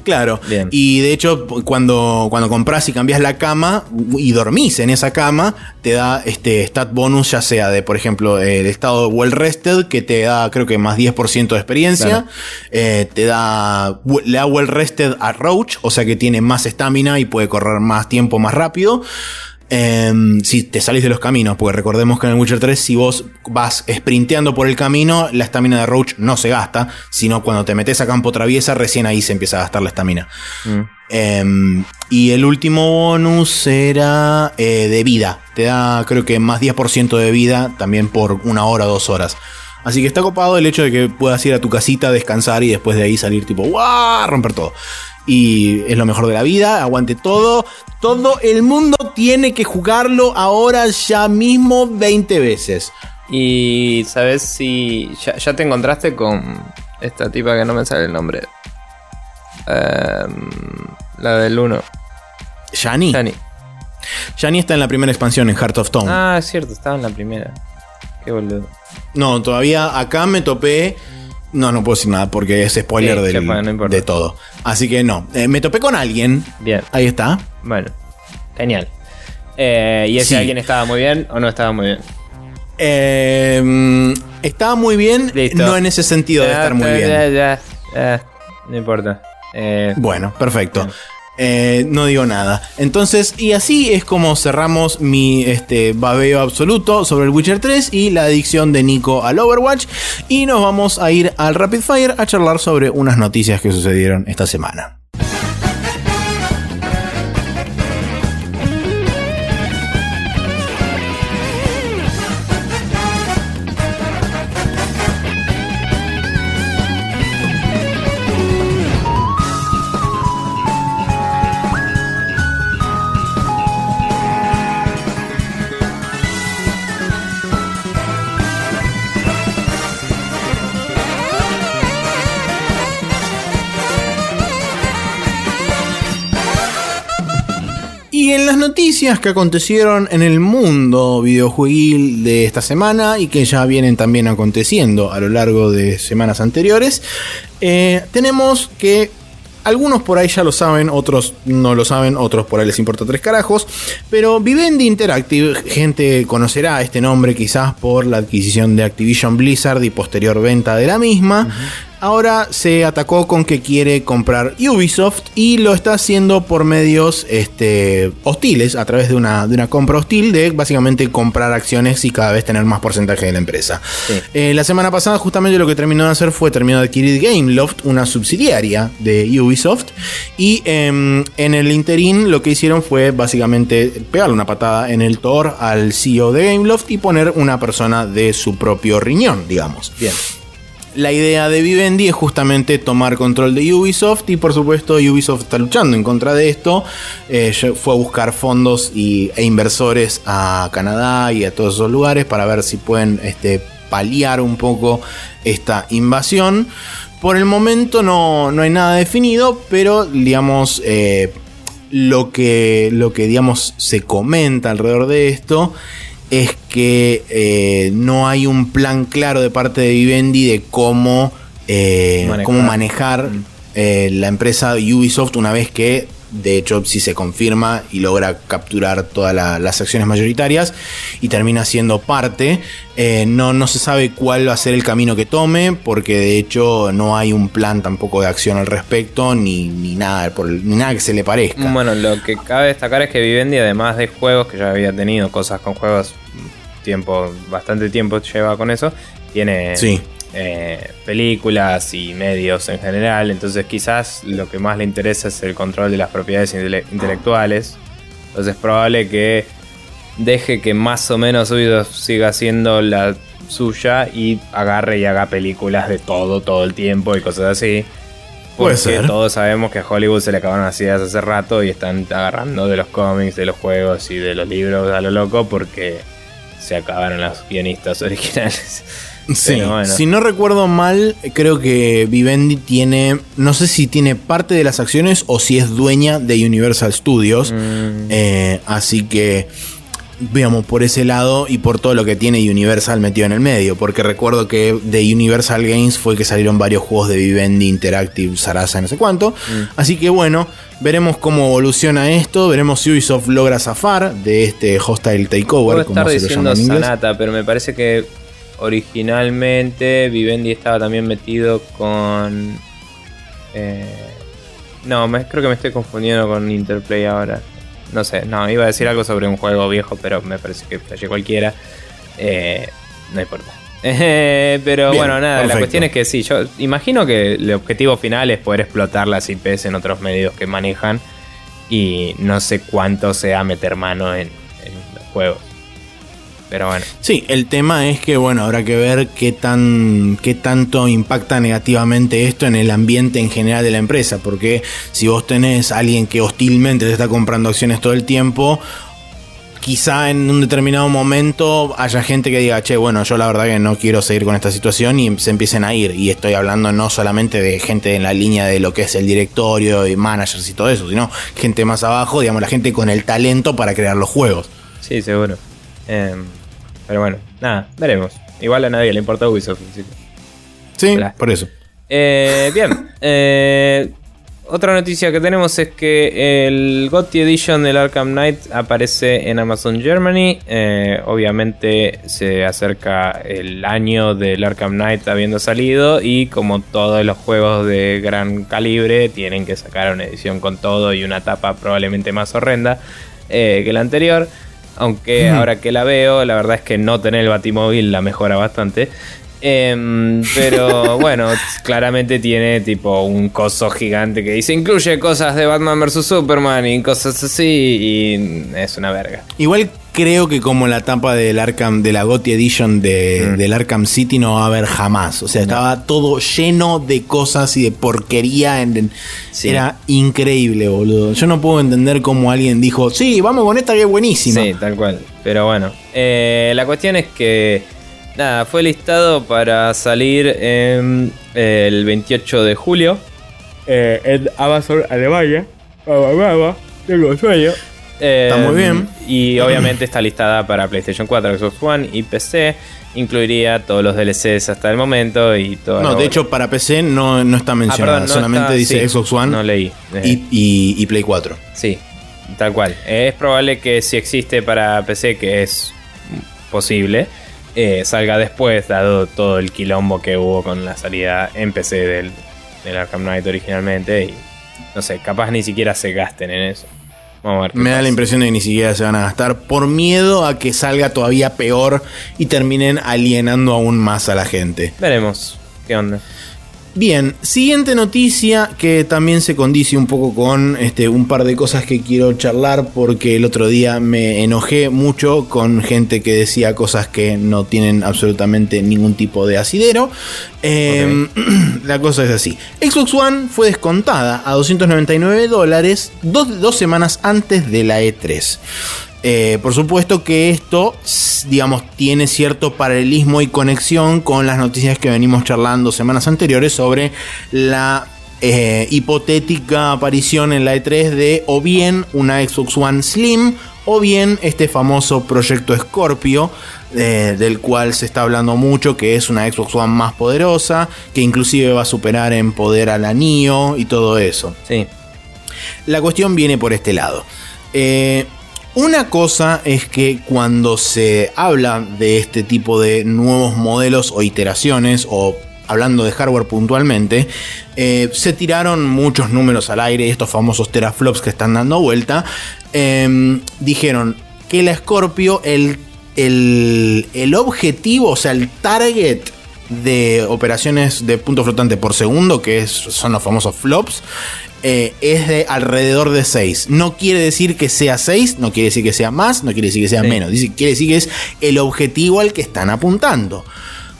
Claro. Bien. Y de hecho, cuando, cuando compras y cambias la cama y dormís en esa cama, te da este stat bonus, ya sea de, por ejemplo, el estado well rested, que te da, creo que más 10% de experiencia. Claro. Eh, te da, le da well rested a Roach, o sea que tiene más estamina y puede correr más tiempo más rápido. Em, si te salís de los caminos, porque recordemos que en el Witcher 3, si vos vas sprinteando por el camino, la estamina de Roach no se gasta, sino cuando te metes a campo traviesa, recién ahí se empieza a gastar la estamina. Mm. Em, y el último bonus era eh, de vida. Te da, creo que más 10% de vida también por una hora o dos horas. Así que está copado el hecho de que puedas ir a tu casita, descansar y después de ahí salir tipo, ¡guau! romper todo. Y es lo mejor de la vida, aguante todo. Todo el mundo tiene que jugarlo ahora ya mismo 20 veces. Y sabes si ya, ya te encontraste con esta tipa que no me sale el nombre. Em, la del 1. Yani. Shani. Yani está en la primera expansión en Heart of Stone. Ah, es cierto, estaba en la primera. Qué boludo. No, todavía acá me topé. No, no puedo decir nada porque es spoiler Sí, del- no de todo. Así que no. Eh, me topé con alguien. Bien, Ahí está. bueno. Genial. Eh, ¿Y ese Sí. alguien estaba muy bien o no estaba muy bien? Eh, estaba muy bien, Listo. no en ese sentido de estar muy bien. ya, ya, ya, no importa. Eh, Bueno, perfecto. Eh, no digo nada. Entonces, y así es como cerramos mi este, babeo absoluto sobre el Witcher 3 y la adicción de Nico al Overwatch. Y nos vamos a ir al Rapid Fire a charlar sobre unas noticias que sucedieron esta semana. Y en las noticias que acontecieron en el mundo videojueguil de esta semana y que ya vienen también aconteciendo a lo largo de semanas anteriores, eh, tenemos que algunos por ahí ya lo saben, otros no lo saben, otros por ahí les importa tres carajos, pero Vivendi Interactive, gente conocerá este nombre quizás por la adquisición de Activision Blizzard y posterior venta de la misma. Ahora se atacó con que quiere comprar Ubisoft y lo está haciendo por medios este, hostiles, a través de una, de una compra hostil de básicamente comprar acciones y cada vez tener más porcentaje de la empresa. Sí. Eh, la semana pasada justamente lo que terminó de hacer fue terminó de adquirir Gameloft, una subsidiaria de Ubisoft, y em, en el interín lo que hicieron fue básicamente pegarle una patada en el Thor al CEO de Gameloft y poner una persona de su propio riñón, digamos. bien. La idea de Vivendi es justamente tomar control de Ubisoft y por supuesto Ubisoft está luchando en contra de esto. Eh, fue a buscar fondos y, e inversores a Canadá y a todos esos lugares para ver si pueden este, paliar un poco esta invasión. Por el momento no, no hay nada definido, pero digamos eh, lo que, lo que digamos se comenta alrededor de esto es que eh, no hay un plan claro de parte de Vivendi de cómo, eh, Manejar. cómo manejar eh, la empresa Ubisoft una vez que, de hecho, si se confirma y logra capturar todas la- las acciones mayoritarias y termina siendo parte, eh, no, no se sabe cuál va a ser el camino que tome, porque de hecho no hay un plan tampoco de acción al respecto, ni, ni nada, por ni nada que se le parezca. Bueno, lo que cabe destacar es que Vivendi, además de juegos, que ya había tenido cosas con juegos, tiempo, bastante tiempo lleva con eso, tiene Sí. Eh, películas y medios en general. Entonces, quizás lo que más le interesa es el control de las propiedades intele- intelectuales. Entonces, es probable que deje que más o menos Ubisoft siga siendo la suya y agarre y haga películas de todo, todo el tiempo y cosas así. Puede ser. todos sabemos que a Hollywood se le acabaron las ideas hace rato y están agarrando de los cómics, de los juegos y de los libros a lo loco porque se acabaron los guionistas originales. Sí, bueno. si no recuerdo mal, creo que Vivendi tiene, no sé si tiene parte de las acciones o si es dueña de Universal Studios. Mm, Eh, así que, digamos, por ese lado y por todo lo que tiene Universal metido en el medio. Porque recuerdo que de Universal Games fue que salieron varios juegos de Vivendi Interactive, Sarasa, no sé cuánto. Mm. Así que bueno, veremos cómo evoluciona esto. Veremos si Ubisoft logra zafar de este hostile takeover, Puedo como estar se lo diciendo llama en. Sanata, pero me parece que originalmente Vivendi estaba también metido con. eh, no, me, creo que me estoy confundiendo con Interplay ahora. No sé, no, iba a decir algo sobre un juego viejo, pero me parece que fallé cualquiera. Eh, no importa. Pero Bien, bueno, nada, la cuestión es que sí, yo imagino que el objetivo final es poder explotar las IPs en otros medios que manejan y no sé cuánto sea meter mano en, en los juegos. Pero bueno, Sí, el tema es que bueno, habrá que ver qué tan qué tanto impacta negativamente esto en el ambiente en general de la empresa, porque si vos tenés a alguien que hostilmente te está comprando acciones todo el tiempo, quizá en un determinado momento haya gente que diga, che, bueno, yo la verdad que no quiero seguir con esta situación y se empiecen a ir. Y estoy hablando no solamente de gente en la línea de lo que es el directorio y managers y todo eso, sino gente más abajo, digamos, la gente con el talento para crear los juegos. sí, seguro. Em, pero bueno, nada, veremos. Igual a nadie le importa Ubisoft. que- Sí, Hola. por eso. Eh, bien, eh, otra noticia que tenemos es que el GOTY Edition del Arkham Knight aparece en Amazon Germany. Eh, obviamente se acerca el año del Arkham Knight habiendo salido y como todos los juegos de gran calibre tienen que sacar una edición con todo y una tapa probablemente más horrenda eh, que la anterior. Aunque ahora que la veo, la verdad es que no tener el Batimóvil la mejora bastante. Em, pero bueno, claramente tiene tipo un coso gigante que dice incluye cosas de Batman vs Superman y cosas así y es una verga. Igual creo que como la tapa del Arkham, de la GOTY Edition de, Mm. del Arkham City no va a haber jamás. O sea, estaba todo lleno de cosas y de porquería. en- en- Sí. Era increíble, boludo. Yo no puedo entender cómo alguien dijo, sí, vamos con esta que es buenísima. Sí, tal cual. Pero bueno, eh, la cuestión es que nada, fue listado para salir en, eh, el 28 de julio eh, en Amazon Alemania. Tengo sueño. Está muy bien. Y obviamente está listada para PlayStation 4, Xbox One y PC. Incluiría todos los DLCs hasta el momento y todo. No, de hecho, para PC no, no está Ah, mencionada. perdón, no solamente está- dice sí, Xbox One No leí. Eh, y, y- y Play 4. Sí, tal cual. Es probable que si existe para PC, que es posible, eh, salga después, dado todo el quilombo que hubo con la salida en PC del, del Arkham Knight originalmente. Y no sé, capaz ni siquiera se gasten en eso. Vamos a ver. qué Me da la impresión de que ni siquiera se van a gastar por miedo a que salga todavía peor y terminen alienando aún más a la gente. Veremos. ¿Qué onda? Bien, siguiente noticia que también se condice un poco con este, un par de cosas que quiero charlar porque el otro día me enojé mucho con gente que decía cosas que no tienen absolutamente ningún tipo de asidero. Eh, La cosa es así. Xbox One fue descontada a 299 dólares dos, dos semanas antes de la E3. Eh, por supuesto que esto, digamos, tiene cierto paralelismo y conexión con las noticias que venimos charlando semanas anteriores sobre la eh, hipotética aparición en la E3 de o bien una Xbox One Slim o bien este famoso proyecto Scorpio eh, del cual se está hablando mucho que es una Xbox One más poderosa que inclusive va a superar en poder a la NIO y todo eso. Sí. La cuestión viene por este lado. Eh, una cosa es que cuando se habla de este tipo de nuevos modelos o iteraciones, o hablando de hardware puntualmente, eh, se tiraron muchos números al aire, estos famosos teraflops que están dando vuelta. eh, dijeron que la Scorpio, el, el, el objetivo, o sea, el target de operaciones de punto flotante por segundo, que es- son los famosos flops, eh, es de alrededor de 6. No quiere decir que sea 6, no quiere decir que sea más, no quiere decir que sea Sí. menos. Dice, quiere decir que es el objetivo al que están apuntando.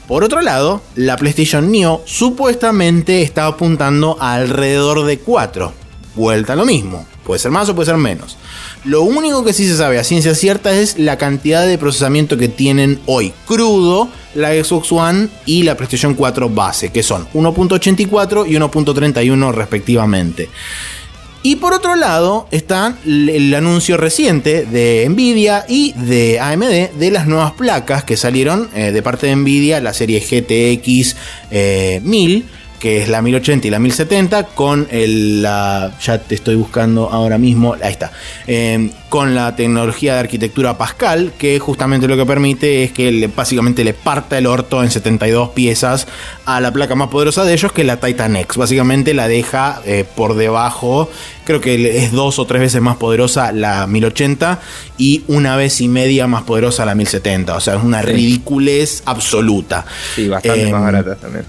Por otro lado, la PlayStation Neo supuestamente está apuntando a alrededor de 4. Vuelta a lo mismo. Puede ser más o puede ser menos. Lo único que sí se sabe a ciencia cierta es la cantidad de procesamiento que tienen hoy crudo la Xbox One y la PlayStation 4 base, que son 1.84 y 1.31 respectivamente. Y por otro lado está el anuncio reciente de Nvidia y de AMD de las nuevas placas que salieron eh, de parte de Nvidia, la serie GTX 1000 que es la 1080 y la 1070, con el, la, ya te estoy buscando ahora mismo, ahí está, em, con la tecnología de arquitectura Pascal, que justamente lo que permite es que básicamente le parta el orto en 72 piezas a la placa más poderosa de ellos, que es la Titan X. Básicamente la deja eh, por debajo, creo que es dos o tres veces más poderosa la 1080 y una vez y media más poderosa la 1070. O sea, es una ridiculez absoluta. Sí, bastante más em, barata también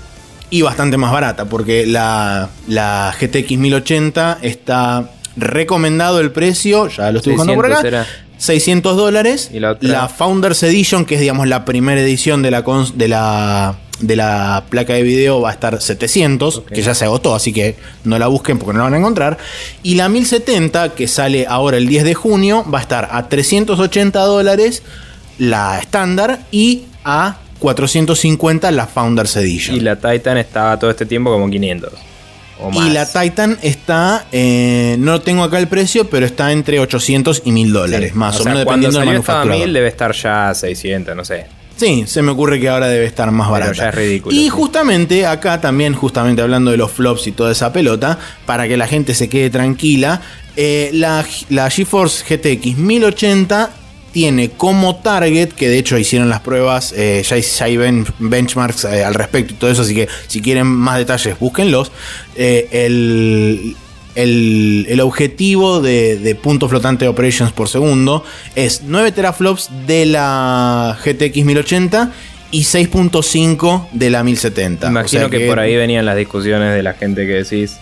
y bastante más barata, porque la, la GTX 1080 está recomendado el precio, ya lo estoy buscando por acá. 600 dólares. ¿Y la, Founders Edition, que es digamos la primera edición de la, de la, de la placa de video, va a estar 700, que ya se agotó, así que no la busquen porque no la van a encontrar. Y la 1070, que sale ahora el 10 de junio, va a estar a 380 dólares la estándar y a 450 la Founders Edition. Y la Titan estaba todo este tiempo como 500. O más. Y la Titan está, eh, no tengo acá el precio, pero está entre 800 y 1000 dólares, más o, menos dependiendo de la 1000 debe estar ya 600, no sé. Sí, se me ocurre que ahora debe estar más barato. Ya es ridículo. Y justamente acá también, justamente hablando de los flops y toda esa pelota, para que la gente se quede tranquila, eh, la, la GeForce GTX 1080 tiene como target, que de hecho hicieron las pruebas, eh, ya, hay benchmarks eh, al respecto y todo eso, así que si quieren más detalles, búsquenlos. Eh, el, el, objetivo de, de, punto flotante de operations por segundo es 9 teraflops de la GTX 1080 y 6.5 de la 1070. Imagino que, por ahí venían las discusiones de la gente que decís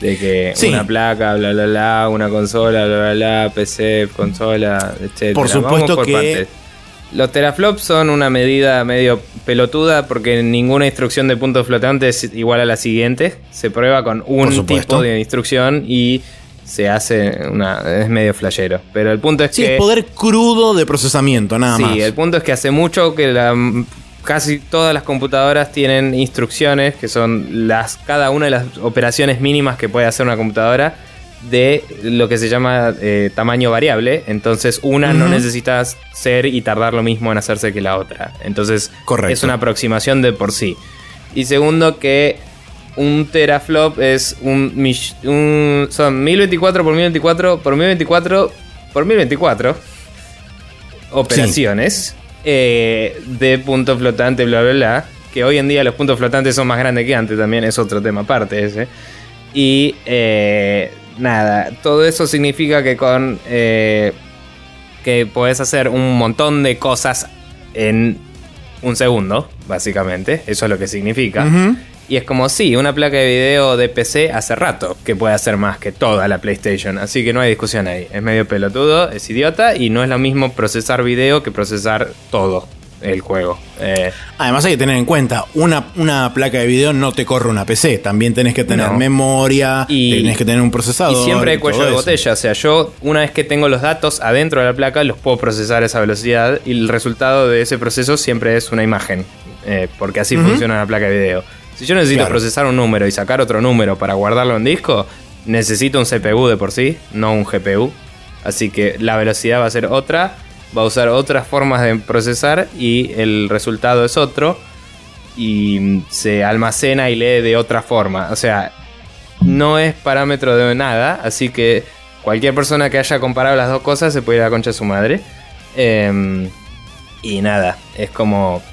de que una placa, bla, bla, bla, una consola, bla, bla, bla, PC, consola, etc. Por supuesto que... Los teraflops son una medida medio pelotuda porque ninguna instrucción de punto flotante es igual a la siguiente. Se prueba con un tipo de instrucción y se hace una. es medio flashero. Pero el punto es que. Sí, es poder crudo de procesamiento, nada más. Sí, el punto es que hace mucho que la casi todas las computadoras tienen instrucciones que son las cada una de las operaciones mínimas que puede hacer una computadora de lo que se llama eh, tamaño variable. Entonces, una no necesita ser y tardar lo mismo en hacerse que la otra. Entonces, es una aproximación de por sí. Y segundo, que un teraflop es un, son 1024 por 1024 por 1024 por 1024 operaciones. Eh, de punto flotante, bla, bla, bla. Que hoy en día los puntos flotantes son más grandes que antes también, es otro tema aparte ese. Y eh, nada, todo eso significa que con. Eh, que puedes hacer un montón de cosas en un segundo, básicamente. Eso es lo que significa. Y es como, sí, una placa de video de PC hace rato que puede hacer más que toda la PlayStation. Así que no hay discusión ahí. Es medio pelotudo, es idiota y no es lo mismo procesar video que procesar todo el juego. Eh, Además hay que tener en cuenta, una, una, placa de video no te corre una PC, también tenés que tener memoria, y, tenés que tener un procesador. Y siempre hay cuello de botella, o sea, yo una vez que tengo los datos adentro de la placa, los puedo procesar a esa velocidad y el resultado de ese proceso siempre es una imagen, eh, porque así funciona la placa de video. Si yo necesito procesar un número y sacar otro número para guardarlo en disco, necesito un CPU de por sí, no un GPU. Así que la velocidad va a ser otra, va a usar otras formas de procesar y el resultado es otro. Y se almacena y lee de otra forma. O sea, no es parámetro de nada, así que cualquier persona que haya comparado las dos cosas se puede ir a la concha de su madre. Em, y nada, es como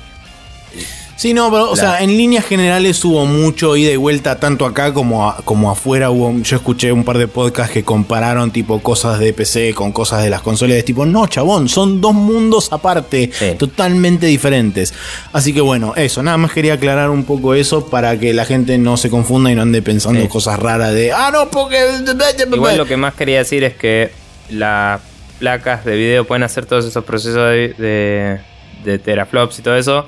Sí, no, pero, o sea, en líneas generales hubo mucho ida y vuelta, tanto acá como, como afuera. Hubo, yo escuché un par de podcasts que compararon tipo cosas de PC con cosas de las consolas. De tipo, no, chabón, son dos mundos aparte, totalmente diferentes. Así que bueno, eso, nada más quería aclarar un poco eso para que la gente no se confunda y no ande pensando cosas raras de, ah, no, porque... Igual lo que más quería decir es que las placas de video pueden hacer todos esos procesos de, de teraflops y todo eso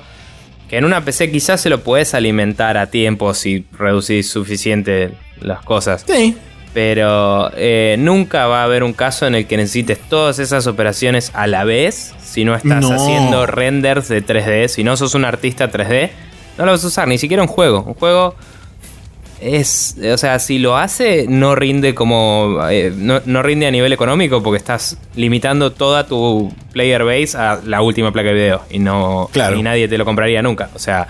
Que en una PC quizás se lo puedes alimentar a tiempo si reducís suficiente las cosas. Sí. Pero eh, nunca va a haber un caso en el que necesites todas esas operaciones a la vez. Si no estás No. haciendo renders de 3D, si no sos un artista 3D, no lo vas a usar, ni siquiera un juego. Un juego es, o sea, si lo hace, no rinde como, eh, no, no rinde a nivel económico porque estás limitando toda tu player base a la última placa de video y no, Claro. y nadie te lo compraría nunca. O sea,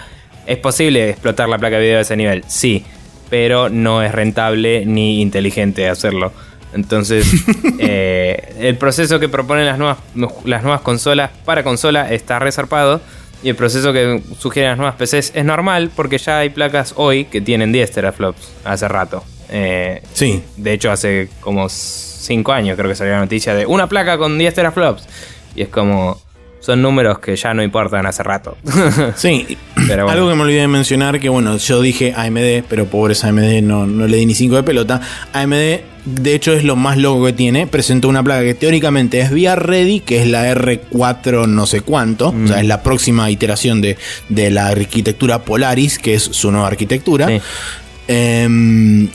es posible explotar la placa de video a ese nivel, sí, pero no es rentable ni inteligente hacerlo. Entonces, eh, el proceso que proponen las nuevas, las nuevas consolas para consola está resarpado. Y el proceso que sugieren las nuevas PCs es normal porque ya hay placas hoy que tienen 10 teraflops hace rato. Eh, Sí. de hecho, hace como 5 años creo que salió la noticia de una placa con 10 teraflops. Y es como, son números que ya no importan hace rato. Sí, Pero bueno. algo que me olvidé de mencionar, que bueno, yo dije AMD, pero pobres AMD no, no le di ni 5 de pelota. AMD, de hecho, es lo más loco que tiene. Presentó una placa que teóricamente es VR Ready, que es la R4 no sé cuánto. O sea, es la próxima iteración de, de la arquitectura Polaris, que es su nueva arquitectura. Sí. Em,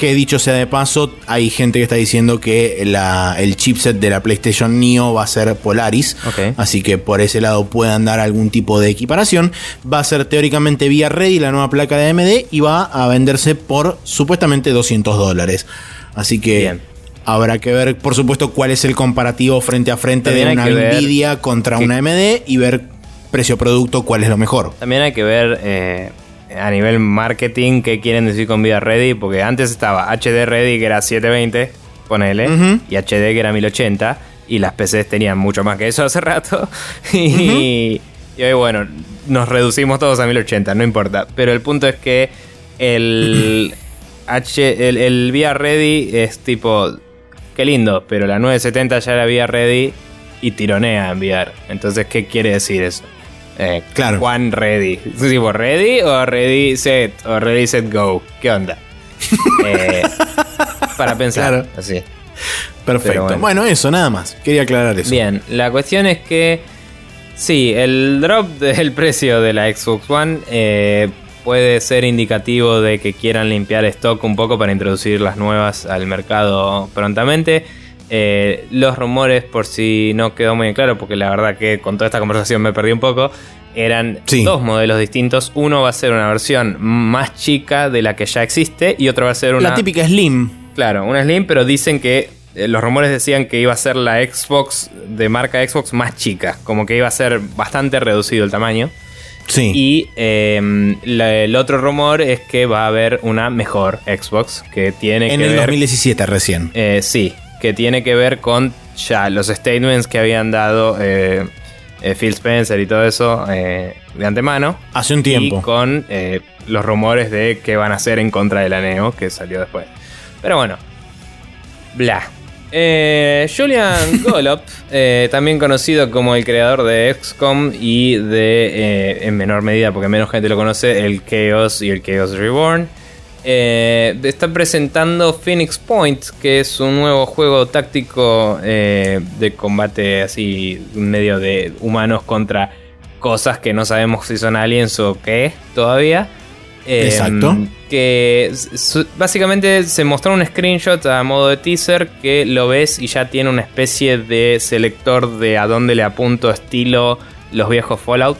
que dicho sea de paso, hay gente que está diciendo que la- el chipset de la PlayStation Neo va a ser Polaris. Así que por ese lado puedan dar algún tipo de equiparación. Va a ser teóricamente vía Ready la nueva placa de AMD y va a venderse por supuestamente 200 dólares. Así que Bien. habrá que ver, por supuesto, cuál es el comparativo frente a frente También de una Nvidia contra que- una AMD y ver precio-producto cuál es lo mejor. También hay que ver eh, a nivel marketing qué quieren decir con vida ready, porque antes estaba HD ready que era 720, ponele, y HD que era 1080, y las PCs tenían mucho más que eso hace rato. y, y hoy, bueno, nos reducimos todos a 1080, no importa. Pero el punto es que el, H, el, el VR ready es tipo, qué lindo, pero la 970 ya era VR ready y tironea en VR. Entonces, ¿qué quiere decir eso? Eh, Claro. Juan ready. Tipo, ready o ready set o ready set go. ¿Qué onda? Eh, para pensar. Claro. Así. Perfecto. Bueno. eso, nada más. Quería aclarar eso. Bien, la cuestión es que sí, el drop del precio de la Xbox One eh, puede ser indicativo de que quieran limpiar stock un poco para introducir las nuevas al mercado prontamente. Eh, los rumores, por si no quedó muy claro, porque la verdad que con toda esta conversación me perdí un poco, eran Sí. dos modelos distintos. Uno va a ser una versión más chica de la que ya existe y otro va a ser una... La típica Slim. Claro, una Slim, pero dicen que eh, los rumores decían que iba a ser la Xbox de marca Xbox más chica, como que iba a ser bastante reducido el tamaño. Sí. Y eh, la- el otro rumor es que va a haber una mejor Xbox que tiene en que el ver, 2017 recién. eh, sí, que tiene que ver con ya los statements que habían dado eh, eh, Phil Spencer y todo eso eh, de antemano. Hace un tiempo. Y con los rumores de que van a hacer en contra de la Neo, que salió después. Pero bueno, bla. Julian Golop, también conocido como el creador de XCOM y de, en menor medida, porque menos gente lo conoce, el Chaos y el Chaos Reborn, eh, está presentando Phoenix Point, que es un nuevo juego táctico eh, de combate así, medio de humanos contra cosas que no sabemos si son aliens o qué todavía. Eh, Exacto. Que básicamente se mostró un screenshot a modo de teaser que lo ves y ya tiene una especie de selector de a dónde le apunto estilo los viejos Fallout.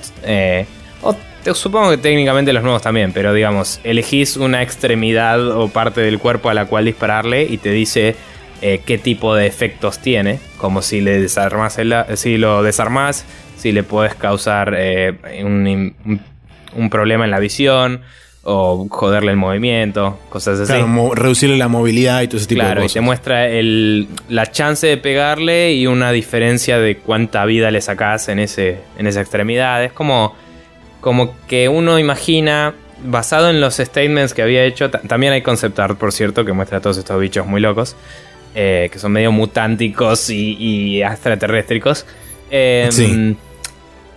Supongo que técnicamente los nuevos también, pero digamos, elegís una extremidad o parte del cuerpo a la cual dispararle y te dice eh, qué tipo de efectos tiene, como si le desarmas el, si lo desarmas, si le puedes causar eh, un, un- un problema en la visión o joderle el movimiento, cosas así. Claro, reducirle la movilidad y todo ese tipo Claro, de y cosas. te muestra el, la chance de pegarle y una diferencia de cuánta vida le sacás en, ese, en esa extremidad. Es como, como que uno imagina, basado en los statements que había hecho, ta- también hay concept art, por cierto, que muestra a todos estos bichos muy locos, eh, que son medio mutánticos y, y extraterréstricos. Eh, Sí.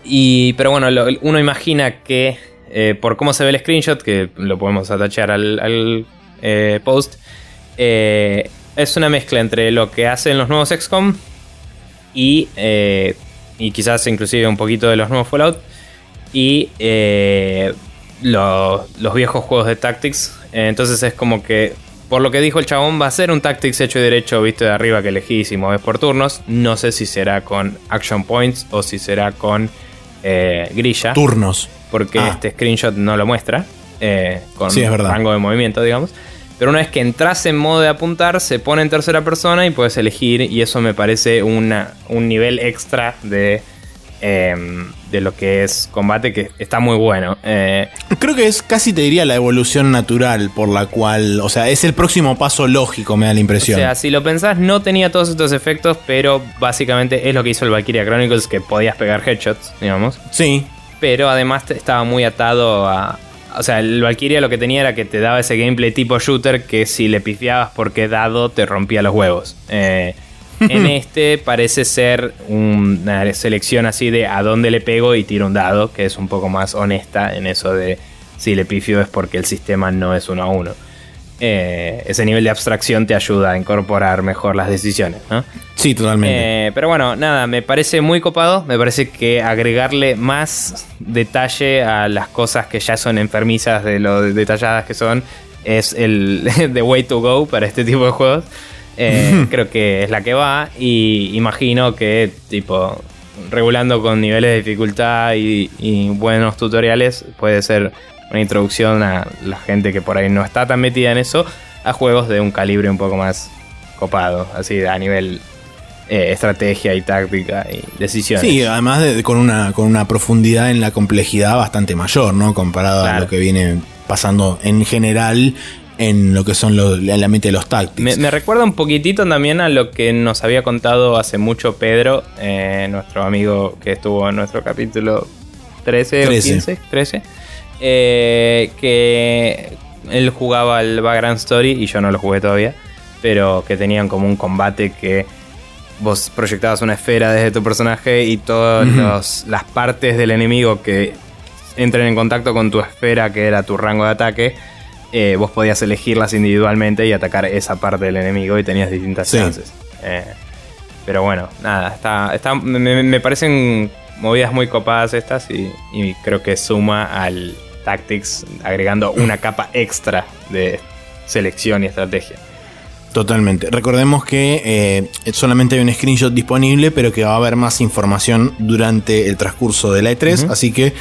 Y, pero bueno, lo- uno imagina que eh, por cómo se ve el screenshot, que lo podemos atachar al, al, eh, post, es una mezcla entre lo que hacen los nuevos XCOM y, y quizás inclusive un poquito de los nuevos Fallout. Y eh, lo- los viejos juegos de Tactics. Eh, entonces es como que, por lo que dijo el chabón, va a ser un Tactics hecho y derecho, visto de arriba que elegís y moves por turnos. No sé si será con Action Points o si será con eh, grilla, Turnos. porque Ah. este screenshot no lo muestra, eh, con Sí, es verdad. rango de movimiento, digamos. Pero una vez que entras en modo de apuntar, se pone en tercera persona y puedes elegir. Y eso me parece una, un nivel extra de, em, de lo que es combate que está muy bueno. Eh, Creo que es casi te diría la evolución natural por la cual, o sea, es el próximo paso lógico, me da la o impresión. sea, si lo pensás, no tenía todos estos efectos, pero básicamente es lo que hizo el Valkyria Chronicles, que podías pegar headshots, digamos. sí, pero además estaba muy atado a. O sea, el Valkyria lo que tenía era que te daba ese gameplay tipo shooter que si le pifiabas porque dado te rompía los huevos. Eh, en este parece ser una selección así de a dónde le pego y tiro un dado, que es un poco más honesta en eso de si le pifio es porque el sistema no es uno a uno. Eh, ese nivel de abstracción te ayuda a incorporar mejor las decisiones, ¿no? sí, totalmente. Eh, pero bueno, nada, me parece muy copado. Me parece que agregarle más detalle a las cosas que ya son enfermizas de lo detalladas que son es el the way to go para este tipo de juegos. Eh, creo que es la que va y imagino que tipo regulando con niveles de dificultad y, y buenos tutoriales puede ser una introducción a la gente que por ahí no está tan metida en eso a juegos de un calibre un poco más copado, así a nivel eh, estrategia y táctica y decisiones. Sí, además de, con, una, con una profundidad en la complejidad bastante mayor, ¿no? Comparado a lo que viene pasando en general en lo que son los, en la mente de los tactics. Me, me recuerda un poquitito también a lo que nos había contado hace mucho Pedro, eh, nuestro amigo que estuvo en nuestro capítulo 13, 13. o 15, 13, eh, que él jugaba el Background Story y yo no lo jugué todavía, pero que tenían como un combate que vos proyectabas una esfera desde tu personaje y todas las partes del enemigo que entren en contacto con tu esfera, que era tu rango de ataque, eh, vos podías elegirlas individualmente y atacar esa parte del enemigo y tenías distintas Sí. chances. Eh, pero bueno, nada, está, está, me, me- parecen movidas muy copadas estas y, y creo que suma al Tactics agregando una capa extra de selección y estrategia. Totalmente. Recordemos que eh, solamente hay un screenshot disponible, pero que va a haber más información durante el transcurso de la E3. Ujú. Así que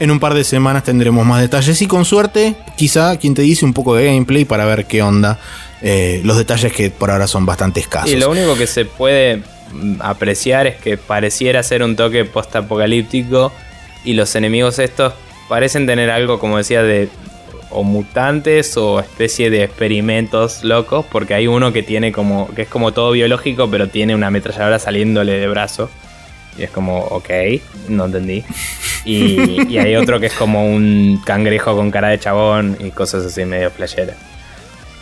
en un par de semanas tendremos más detalles y con suerte, quizá quien te dice un poco de gameplay para ver qué onda. eh, los detalles que por ahora son bastante escasos. Y lo único que se puede mm, apreciar es que pareciera ser un toque post-apocalíptico y los enemigos estos parecen tener algo, como decía, de o mutantes o especie de experimentos locos, porque hay uno que tiene como que es como todo biológico, pero tiene una ametralladora saliéndole de brazo. Y es como, ok, no entendí. Y, y hay otro que es como un cangrejo con cara de chabón y cosas así medio playeras.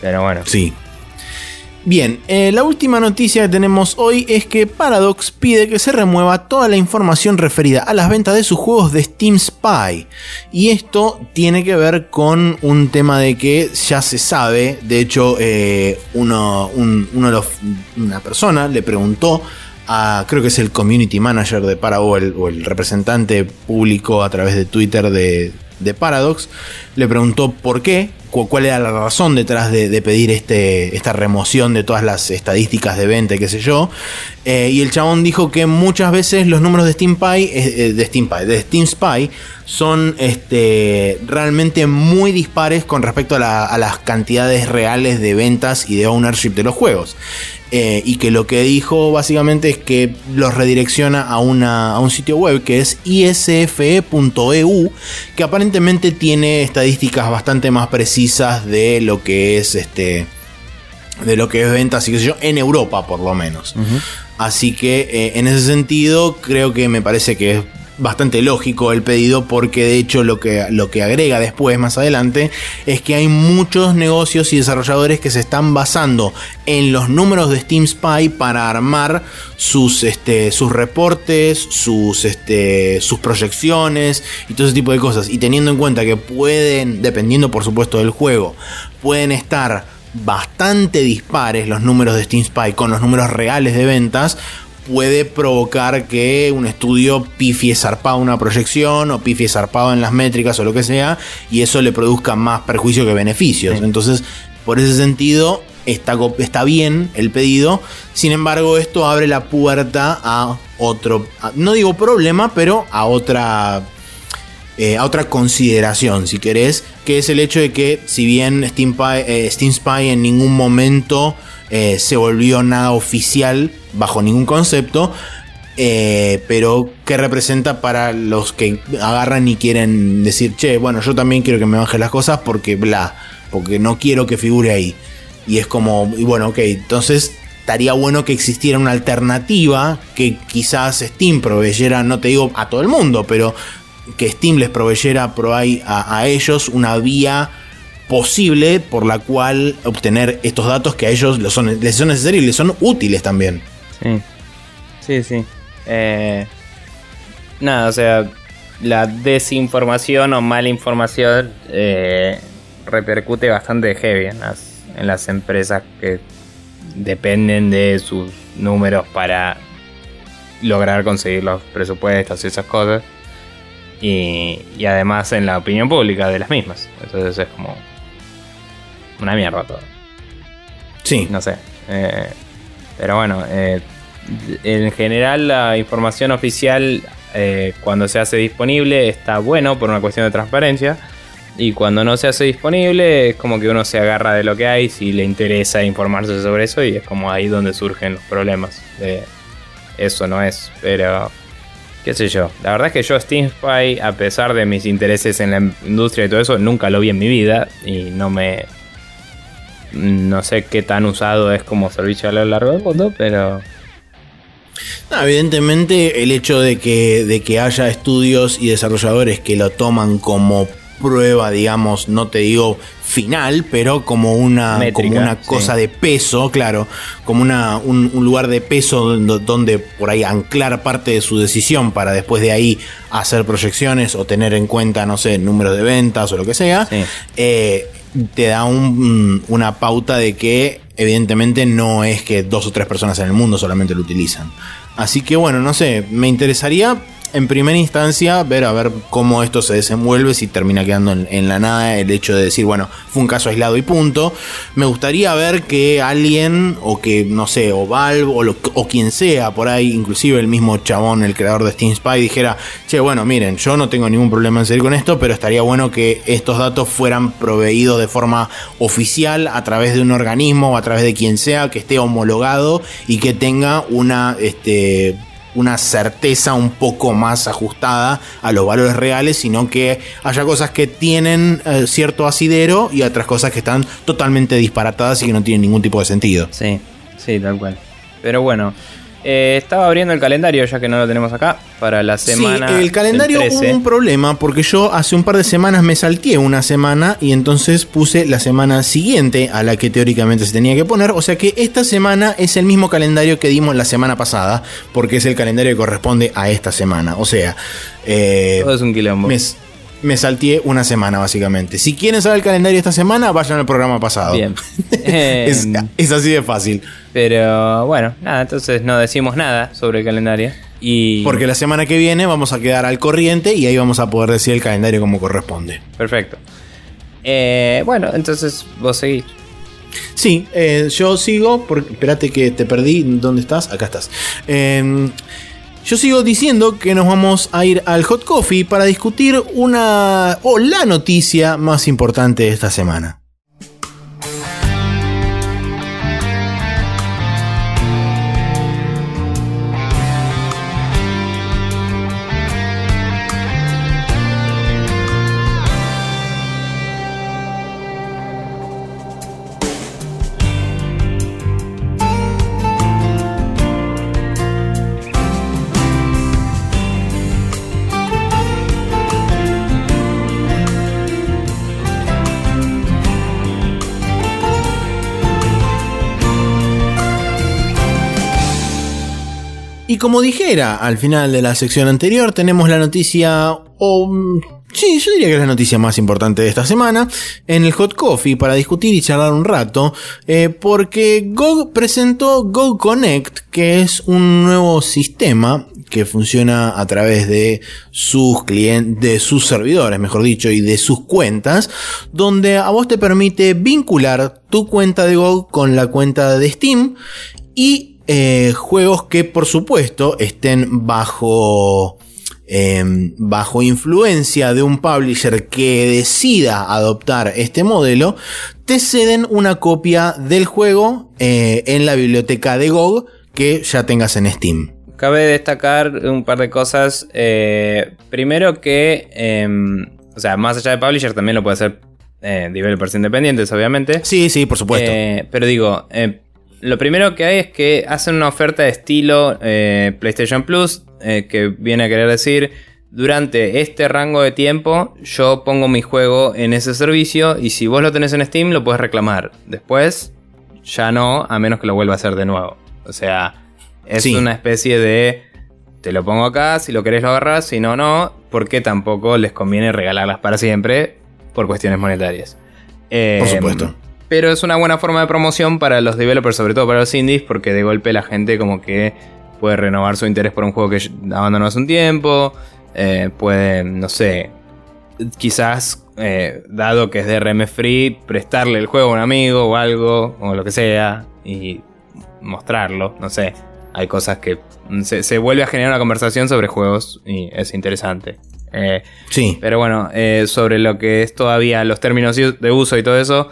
Pero bueno. Sí. Bien, eh, la última noticia que tenemos hoy es que Paradox pide que se remueva toda la información referida a las ventas de sus juegos de Steam Spy. Y esto tiene que ver con un tema de que ya se sabe, de hecho eh, uno, los- una persona le preguntó a, creo que es el community manager de Paradox o el representante público a través de Twitter de, de Paradox, le preguntó por qué, cu- cuál era la razón detrás de, pedir este, esta remoción de todas las estadísticas de venta, qué sé yo. Eh, y el chabón dijo que muchas veces los números de Steam Spy, eh, eh, de Steam de Steam Spy son este, realmente muy dispares con respecto a las cantidades reales de ventas y de ownership de los juegos. Eh, y que lo que dijo básicamente es que los redirecciona a, una, a un sitio web que es isfe.eu, que aparentemente tiene estadísticas bastante más precisas de lo que es este de lo que es ventas y qué sé yo, en Europa por lo menos. Así que eh, en ese sentido creo que me parece que es bastante lógico el pedido porque de hecho lo que, lo que agrega después más adelante es que hay muchos negocios y desarrolladores que se están basando en los números de Steam Spy para armar sus, este, sus reportes, sus, este, sus proyecciones y todo ese tipo de cosas. Y teniendo en cuenta que pueden, dependiendo por supuesto del juego, pueden estar bastante dispares los números de Steam Spy con los números reales de ventas, puede provocar que un estudio pifie zarpado una proyección o pifie zarpado en las métricas o lo que sea, y eso le produzca más perjuicio que beneficios. Entonces, por ese sentido, está, está bien el pedido. Sin embargo, esto abre la puerta a otro, no digo problema, pero a otra eh, a otra consideración, si querés, que es el hecho de que si bien Steam, eh, Spy en ningún momento eh, se volvió nada oficial bajo ningún concepto, pero que representa para los que agarran y quieren decir, che, bueno, yo también quiero que me bajen las cosas porque bla, porque no quiero que figure ahí. Y es como, bueno, ok, entonces estaría bueno que existiera una alternativa que quizás Steam proveyera, no te digo a todo el mundo, pero que Steam les proveyera a, a ellos una vía posible por la cual obtener estos datos que a ellos les son, necesarios y les son útiles también. Sí, sí, sí. Eh, nada, o sea, la desinformación o mala información eh, repercute bastante heavy en las, en las empresas que dependen de sus números para lograr conseguir los presupuestos y esas cosas y, además en la opinión pública de las mismas. Entonces es como una mierda todo. Sí. No sé. Eh, pero bueno, eh, en general la información oficial eh, cuando se hace disponible está bueno por una cuestión de transparencia. Y cuando no se hace disponible es como que uno se agarra de lo que hay si le interesa informarse sobre eso y es como ahí donde surgen los problemas. De eso no es, pero qué sé yo. La verdad es que yo Steam Spy, a pesar de mis intereses en la industria y todo eso, nunca lo vi en mi vida y no me... No sé qué tan usado es como servicio a lo largo del mundo, pero... evidentemente el hecho de que, de que haya estudios y desarrolladores que lo toman como prueba, digamos, no te digo final, pero como una, como una cosa de peso, claro, como una, un, lugar de peso donde, por ahí anclar parte de su decisión para después de ahí hacer proyecciones o tener en cuenta, no sé, números de ventas o lo que sea, eh, te da una pauta de que evidentemente no es que dos o tres personas en el mundo solamente lo utilizan. Así que bueno, no sé, me interesaría en primera instancia ver a ver cómo esto se desenvuelve, si termina quedando en, la nada el hecho de decir, bueno, fue un caso aislado y punto. Me gustaría ver que alguien, o que, no sé, o Valve, o, o quien sea por ahí, inclusive el mismo chabón, el creador de Steam Spy, dijera, che, bueno, miren, yo no tengo ningún problema en seguir con esto, pero estaría bueno que estos datos fueran proveídos de forma oficial a través de un organismo o a través de quien sea que esté homologado y que tenga una, este, una certeza un poco más ajustada a los valores reales, sino que haya cosas que tienen eh, cierto asidero y otras cosas que están totalmente disparatadas y que no tienen ningún tipo de sentido. Sí, sí, tal cual. Pero bueno, eh, estaba abriendo el calendario, ya que no lo tenemos acá, para la semana. Sí, el calendario hubo un problema porque yo hace un par de semanas me salteé una semana y entonces puse la semana siguiente a la que teóricamente se tenía que poner. O sea que esta semana es el mismo calendario que dimos la semana pasada, porque es el calendario que corresponde a esta semana. O sea, eh, todo es un quilombo me salteé una semana, básicamente. Si quieren saber el calendario esta semana, vayan al programa pasado. Bien. es, así de fácil. Pero bueno, nada, entonces no decimos nada sobre el calendario. Y... Porque la semana que viene vamos a quedar al corriente y ahí vamos a poder decir el calendario como corresponde. Perfecto. Eh, bueno, entonces vos seguís. Sí, eh, yo sigo. Porque, espérate que te perdí. ¿Dónde estás? Acá estás. Eh, yo sigo diciendo que nos vamos a ir al Hot Coffee para discutir una o la noticia más importante de esta semana. Y como dijera al final de la sección anterior, tenemos la noticia, o Sí, yo diría que es la noticia más importante de esta semana en el Hot Coffee para discutir y charlar un rato, eh, porque GOG presentó GOG Connect, que es un nuevo sistema que funciona a través de sus clientes, de sus servidores, mejor dicho, y de sus cuentas, donde a vos te permite vincular tu cuenta de GOG con la cuenta de Steam y eh, juegos que por supuesto estén bajo em, bajo influencia de un publisher que decida adoptar este modelo, te ceden una copia del juego eh, en la biblioteca de GOG que ya tengas en Steam. Cabe destacar un par de cosas. Eh, primero que, em, o sea, más allá de publisher también lo puede hacer eh, developers independientes, obviamente. Sí, sí, por supuesto. pero digo, lo primero que hay es que hacen una oferta de estilo eh, PlayStation Plus, eh, que viene a querer decir, durante este rango de tiempo yo pongo mi juego en ese servicio y si vos lo tenés en Steam lo puedes reclamar. Después ya no, a menos que lo vuelva a hacer de nuevo. O sea, es una especie de... Te lo pongo acá, si lo querés lo agarras, si no, no, porque tampoco les conviene regalarlas para siempre por cuestiones monetarias. por supuesto. Pero es una buena forma de promoción para los developers, sobre todo para los indies, porque de golpe la gente como que puede renovar su interés por un juego que abandonó hace un tiempo. Eh, puede, no sé, quizás, eh, dado que es DRM free, prestarle el juego a un amigo o algo, o lo que sea, y mostrarlo, no sé. Hay cosas que se, vuelve a generar una conversación sobre juegos y es interesante. Eh, sí. Pero bueno, sobre lo que es todavía los términos de uso y todo eso,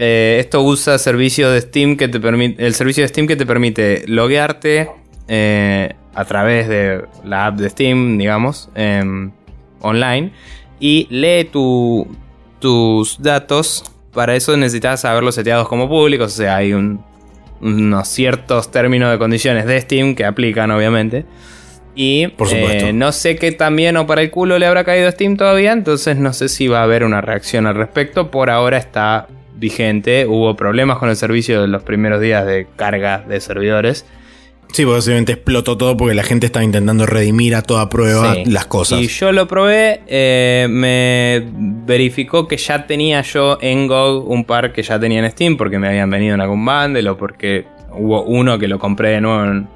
eh, esto usa servicio de Steam que te permite, el servicio de Steam que te permite loguearte eh, a través de la app de Steam, digamos, em, online, y lee tus datos. Para eso necesitas saberlos seteados como públicos, o sea, hay unos ciertos términos de condiciones de Steam que aplican, obviamente. Y Por eh, no sé qué también o para el culo le habrá caído a Steam todavía, entonces no sé si va a haber una reacción al respecto. Por ahora está vigente. Hubo problemas con el servicio en los primeros días de carga de servidores. Sí, básicamente explotó todo porque la gente estaba intentando redimir a toda prueba las cosas. Y yo lo probé, eh, me verificó que ya tenía yo en GOG un par que ya tenía en Steam porque me habían venido en algún bundle o porque hubo uno que lo compré de nuevo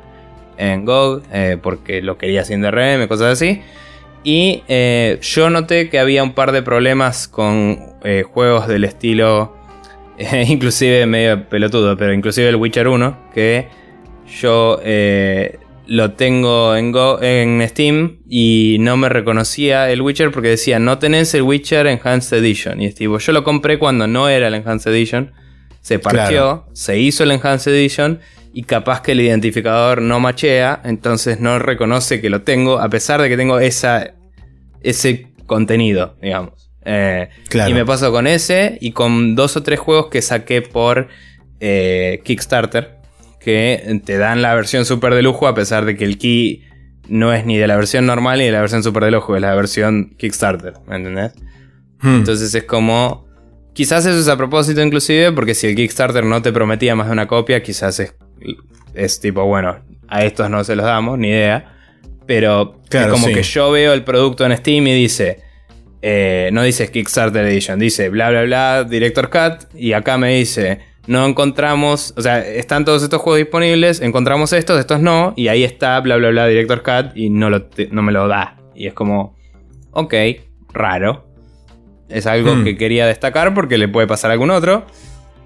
en, GOG eh, porque lo quería sin DRM, cosas así. Y eh, yo noté que había un par de problemas con juegos del estilo inclusive medio pelotudo, pero inclusive el Witcher 1, que yo eh, lo tengo en, en Steam y no me reconocía el Witcher porque decía, no tenés el Witcher Enhanced Edition. Y tipo, yo lo compré cuando no era el Enhanced Edition, se partió, se hizo el Enhanced Edition y capaz que el identificador no machea, entonces no reconoce que lo tengo, a pesar de que tengo esa, ese contenido, digamos. Eh, y me paso con ese y con dos o tres juegos que saqué por eh, Kickstarter. Que te dan la versión super de lujo a pesar de que el key no es ni de la versión normal ni de la versión super de lujo, es la versión Kickstarter, ¿me entendés? Hmm. Entonces es como... Quizás eso es a propósito inclusive, porque si el Kickstarter no te prometía más de una copia, quizás es, es tipo, bueno, a estos no se los damos, ni idea. Pero es como que yo veo el producto en Steam y dice, eh, no dice Kickstarter Edition, dice bla bla bla Director Cut y acá me dice no encontramos, o sea, están todos estos juegos disponibles, encontramos estos, estos no, y ahí está bla bla bla Director Cut y no, lo no me lo da. Y es como, ok, raro. Es algo hmm. que quería destacar porque le puede pasar a algún otro.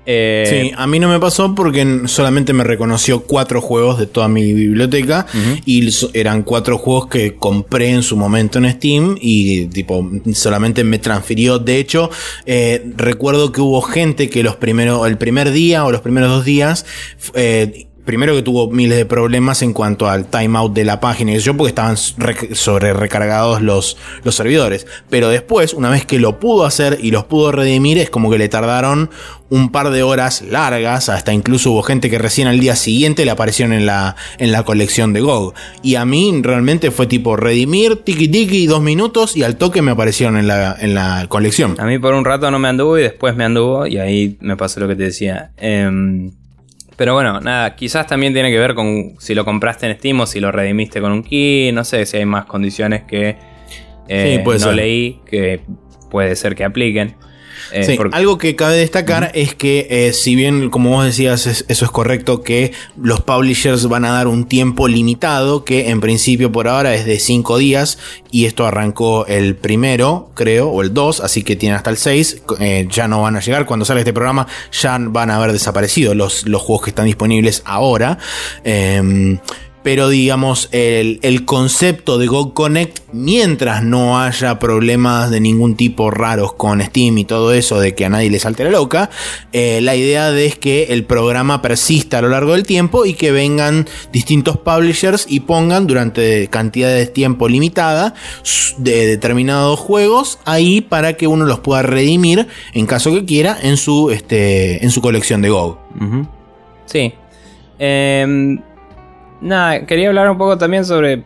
Eh, sí, a mí no me pasó porque solamente me reconoció cuatro juegos de toda mi biblioteca y eran cuatro juegos que compré en su momento en Steam y tipo solamente me transfirió. De hecho, eh, recuerdo que hubo gente que los primeros, el primer día o los primeros dos días eh, primero que tuvo miles de problemas en cuanto al timeout de la página y yo porque estaban sobre recargados los, los servidores. Pero después, una vez que lo pudo hacer y los pudo redimir, es como que le tardaron un par de horas largas, hasta incluso hubo gente que recién al día siguiente le aparecieron en la, en la colección de GOG. Y a mí realmente fue tipo redimir, tiki tiki, dos minutos y al toque me aparecieron en la, en la colección. A mí por un rato no me anduvo y después me anduvo y ahí me pasó lo que te decía. Eh, pero bueno, nada, quizás también tiene que ver con si lo compraste en Steam o si lo redimiste con un key, no sé si hay más condiciones que Eh, Sí, no ser. leí que puede ser que apliquen. Eh, Sí, porque- algo que cabe destacar es que eh, si bien, como vos decías, es- eso es correcto, que los publishers van a dar un tiempo limitado, que en principio por ahora es de 5 días, y esto arrancó el primero, creo, o el 2, así que tiene hasta el 6, eh, ya no van a llegar, cuando sale este programa ya van a haber desaparecido los, los juegos que están disponibles ahora. Em, pero digamos, el, el concepto de Go Connect, mientras no haya problemas de ningún tipo raros con Steam y todo eso, de que a nadie le salte la loca, eh, la idea de es que el programa persista a lo largo del tiempo y que vengan distintos publishers y pongan durante cantidades de tiempo limitada de determinados juegos ahí para que uno los pueda redimir en caso que quiera en su, este, en su colección de Go. Ujú. Sí. Em, nada, quería hablar un poco también sobre,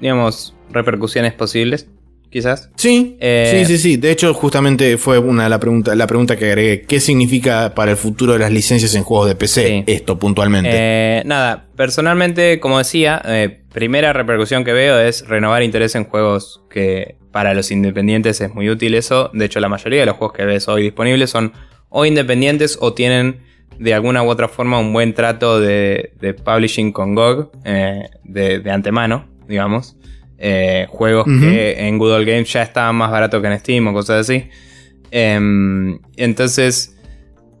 digamos, repercusiones posibles, quizás. Sí, Eh, sí, sí, sí. De hecho, justamente fue una de la pregunta, la pregunta que agregué. ¿Qué significa para el futuro de las licencias en juegos de PC Sí. esto puntualmente? Eh, nada, personalmente, como decía, eh, primera repercusión que veo es renovar interés en juegos que para los independientes es muy útil eso. De hecho, la mayoría de los juegos que ves hoy disponibles son o independientes o tienen de alguna u otra forma un buen trato de, de publishing con GOG eh, de, de antemano, digamos. Eh, juegos que en Good Old Games ya estaban más baratos que en Steam o cosas así. Em, entonces,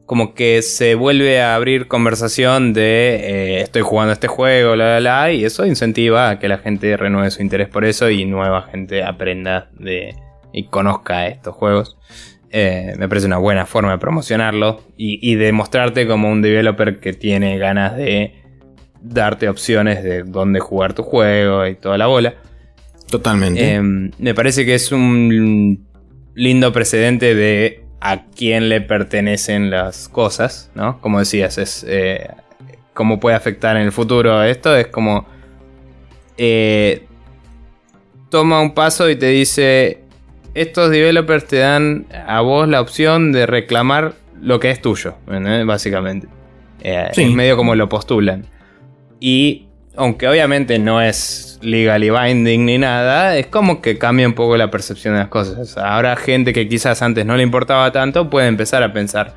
como que se vuelve a abrir conversación de eh, estoy jugando este juego, la, la, la, y eso incentiva a que la gente renueve su interés por eso y nueva gente aprenda de y conozca estos juegos. Eh, me parece una buena forma de promocionarlo y, y de mostrarte como un developer que tiene ganas de darte opciones de dónde jugar tu juego y toda la bola. Totalmente. Eh, me parece que es un lindo precedente de a quién le pertenecen las cosas, ¿no? Como decías, es eh, cómo puede afectar en el futuro esto. Es como toma un paso y te dice estos developers te dan a vos la opción de reclamar lo que es tuyo, básicamente. Eh, Sí. Es medio como lo postulan. Y aunque obviamente no es legally binding ni nada, es como que cambia un poco la percepción de las cosas. Ahora gente que quizás antes no le importaba tanto puede empezar a pensar,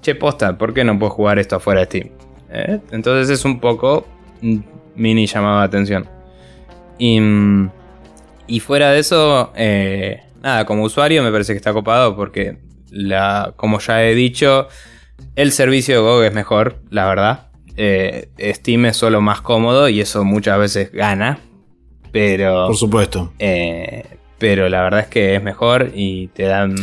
che posta, ¿por qué no puedo jugar esto afuera de Steam? ¿Eh? Entonces es un poco mini llamado de atención. Y, mm, y fuera de eso, eh, nada, como usuario me parece que está copado porque, la, como ya he dicho, el servicio de GOG es mejor, la verdad. Eh, Steam es solo más cómodo y eso muchas veces gana. Pero, Por supuesto. eh, pero la verdad es que es mejor y te dan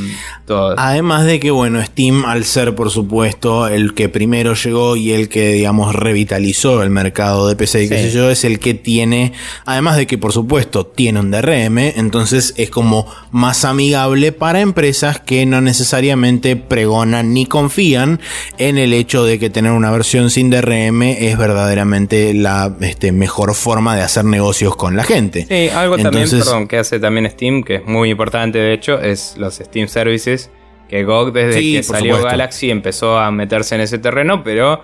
todo. Además de que, bueno, Steam, al ser, por supuesto, el que primero llegó y el que, digamos, revitalizó el mercado de PC y qué Sí. sé yo, es el que tiene, además de que, por supuesto, tiene un DRM, entonces es como más amigable para empresas que no necesariamente pregonan ni confían en el hecho de que tener una versión sin DRM es verdaderamente la este, mejor forma de hacer negocios con la gente. Sí, algo también, perdón, que hace también Steam, que es muy importante de hecho, es los Steam Services. Que GOG desde Sí, que salió supuesto. Galaxy empezó a meterse en ese terreno, pero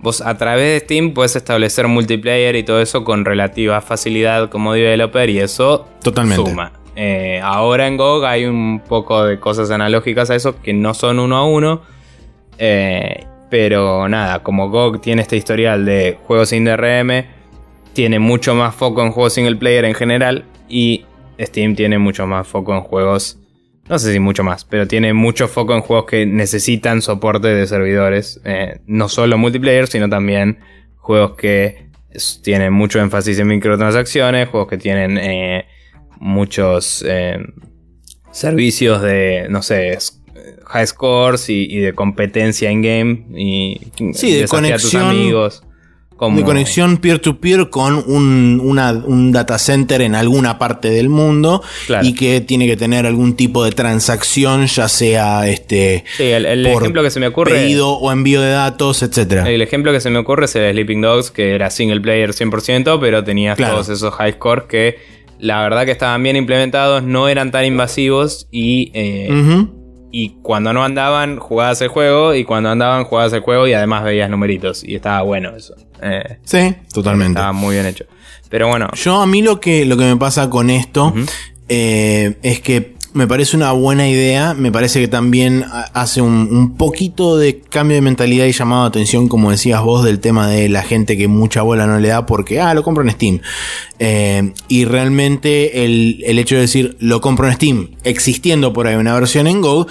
vos a través de Steam puedes establecer multiplayer y todo eso con relativa facilidad como developer y eso Totalmente. suma. Eh, ahora en GOG hay un poco de cosas analógicas a eso que no son uno a uno. Eh, pero nada, como GOG tiene este historial de juegos sin DRM, tiene mucho más foco en juegos single player en general y Steam tiene mucho más foco en juegos, no sé si mucho más, pero tiene mucho foco en juegos que necesitan soporte de servidores, eh, no solo multiplayer, sino también juegos que tienen mucho énfasis en microtransacciones, juegos que tienen eh, muchos eh, servicios de, no sé, high scores y, y de competencia in game y Sí, de desafía a tus conexión- amigos. Como, de conexión peer-to-peer con un, una- un data center en alguna parte del mundo Claro. y que tiene que tener algún tipo de transacción, ya sea este Sí, el, el por ejemplo que se me ocurre. pedido o envío de datos, etcétera. El ejemplo que se me ocurre es el de Sleeping Dogs, que era single player 100%, pero tenía Claro. todos esos high scores que la verdad que estaban bien implementados, no eran tan invasivos y, eh. Y cuando no andaban jugabas el juego y cuando andaban jugabas el juego y además veías numeritos y estaba bueno eso. Eh, Sí, totalmente. estaba muy bien hecho. Pero bueno, Yo a mí lo que, lo que me pasa con esto eh, es que me parece una buena idea, me parece que también hace un, poquito de cambio de mentalidad y llamado de atención, como decías vos, del tema de la gente que mucha bola no le da porque, ah, lo compro en Steam. Eh, y realmente el, el hecho de decir, lo compro en Steam, existiendo por ahí una versión en Go,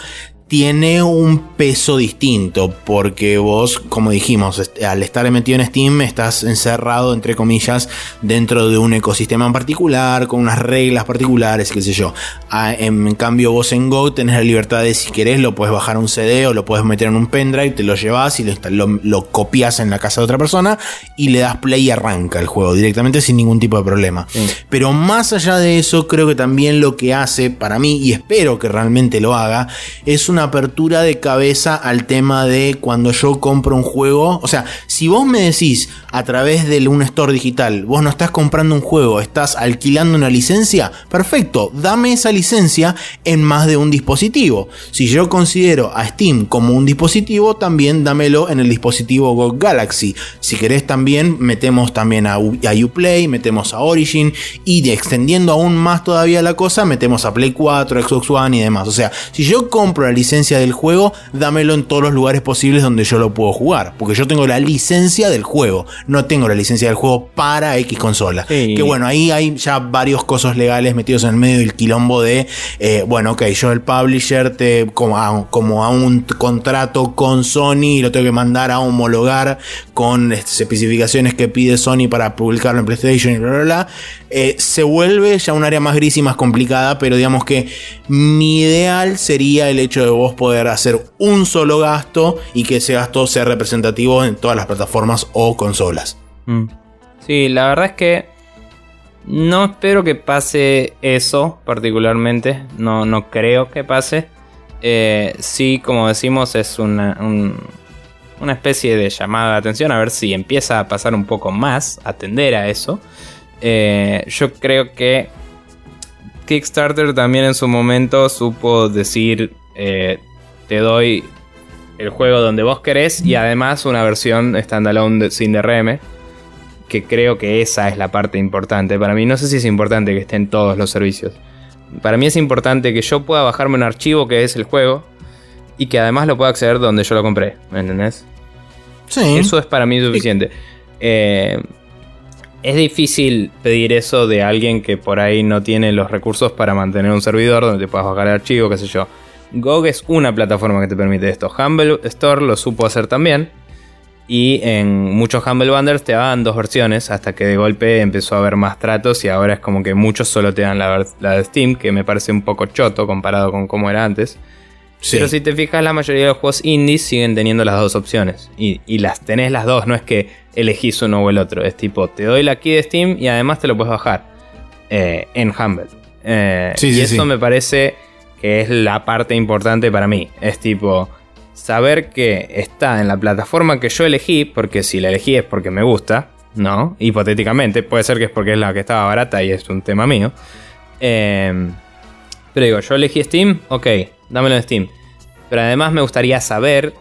tiene un peso distinto, porque vos, como dijimos, al estar metido en Steam, estás encerrado, entre comillas, dentro de un ecosistema en particular, con unas reglas particulares, qué sé yo. En cambio, vos en Go tenés la libertad de, si querés, lo puedes bajar a un CD o lo puedes meter en un pendrive, te lo llevas y lo, copias en la casa de otra persona y le das play y arranca el juego directamente sin ningún tipo de problema. Pero más allá de eso, creo que también lo que hace, para mí, y espero que realmente lo haga, es una apertura de cabeza al tema de cuando yo compro un juego. O sea, si vos me decís a través de un store digital, vos no estás comprando un juego, estás alquilando una licencia, perfecto, dame esa licencia en más de un dispositivo. Si yo considero a Steam como un dispositivo, también dámelo en el dispositivo Go Galaxy. Si querés también metemos también a, Uplay, metemos a Origin y extendiendo aún más todavía la cosa, metemos a Play 4, Xbox One y demás. O sea, si yo compro la licencia del juego, dámelo en todos los lugares posibles donde yo lo puedo jugar. Porque yo tengo la licencia del juego, no tengo la licencia del juego para X consola. Que bueno, ahí hay ya varios cosas legales metidos en el medio del quilombo de, eh, bueno, ok, yo el publisher te, como a, como a un contrato con Sony, lo tengo que mandar a homologar con este, especificaciones que pide Sony para publicarlo en PlayStation y bla, bla, bla. Eh, se vuelve ya un área más gris y más complicada, pero digamos que mi ideal sería el hecho de vos poder hacer un solo gasto y que ese gasto sea representativo en todas las plataformas o consolas. Mm. Sí, la verdad es que no espero que pase eso particularmente, no, no creo que pase. Eh, sí, como decimos, es una, una especie de llamada de atención a ver si empieza a pasar un poco más, atender a eso. Eh, yo creo que Kickstarter también en su momento supo decir, eh, te doy el juego donde vos querés y además una versión standalone sin DRM. Que creo que esa es la parte importante. Para mí no sé si es importante que estén todos los servicios. Para mí es importante que yo pueda bajarme un archivo que es el juego y que además lo pueda acceder donde yo lo compré. ¿Me entendés? Sí. Eso es para mí suficiente. Eh, es difícil pedir eso de alguien que por ahí no tiene los recursos para mantener un servidor donde te puedas bajar el archivo, qué sé yo. GOG es una plataforma que te permite esto. Humble Store lo supo hacer también. Y en muchos Humble Bundles te daban dos versiones hasta que de golpe empezó a haber más tratos y ahora es como que muchos solo te dan la, la de Steam, que me parece un poco choto comparado con cómo era antes. Pero si te fijas, la mayoría de los juegos indies siguen teniendo las dos opciones. Y, las tenés las dos, no es que elegís uno o el otro. Es tipo, te doy la key de Steam y además te lo puedes bajar eh, en Humble. Eh, y eso me parece que es la parte importante para mí. Es tipo, saber que está en la plataforma que yo elegí, porque si la elegí es porque me gusta, ¿no? Hipotéticamente, puede ser que es porque es la que estaba barata y es un tema mío. Eh, pero digo, yo elegí Steam, ok, dámelo en Steam. Pero además me gustaría saber,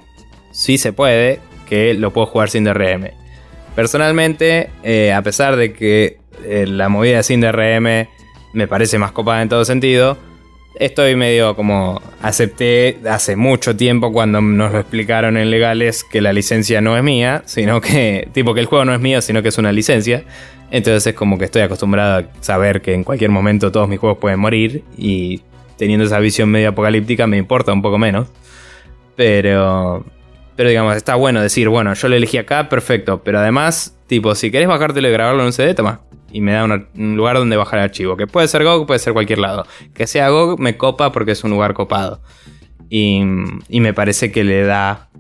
si se puede, que lo puedo jugar sin DRM. Personalmente, eh, a pesar de que eh, la movida sin DRM me parece más copada en todo sentido, estoy medio como acepté hace mucho tiempo cuando nos lo explicaron en legales que la licencia no es mía, sino que, tipo que el juego no es mío, sino que es una licencia. Entonces es como que estoy acostumbrado a saber que en cualquier momento todos mis juegos pueden morir y teniendo esa visión medio apocalíptica me importa un poco menos. Pero, pero digamos, está bueno decir, bueno, yo lo elegí acá, perfecto. Pero además, tipo, si querés bajártelo y grabarlo en un CD, toma. Y me da un lugar donde bajar el archivo. Que puede ser GOG, puede ser cualquier lado. Que sea GOG me copa porque es un lugar copado. Y, y me parece que le da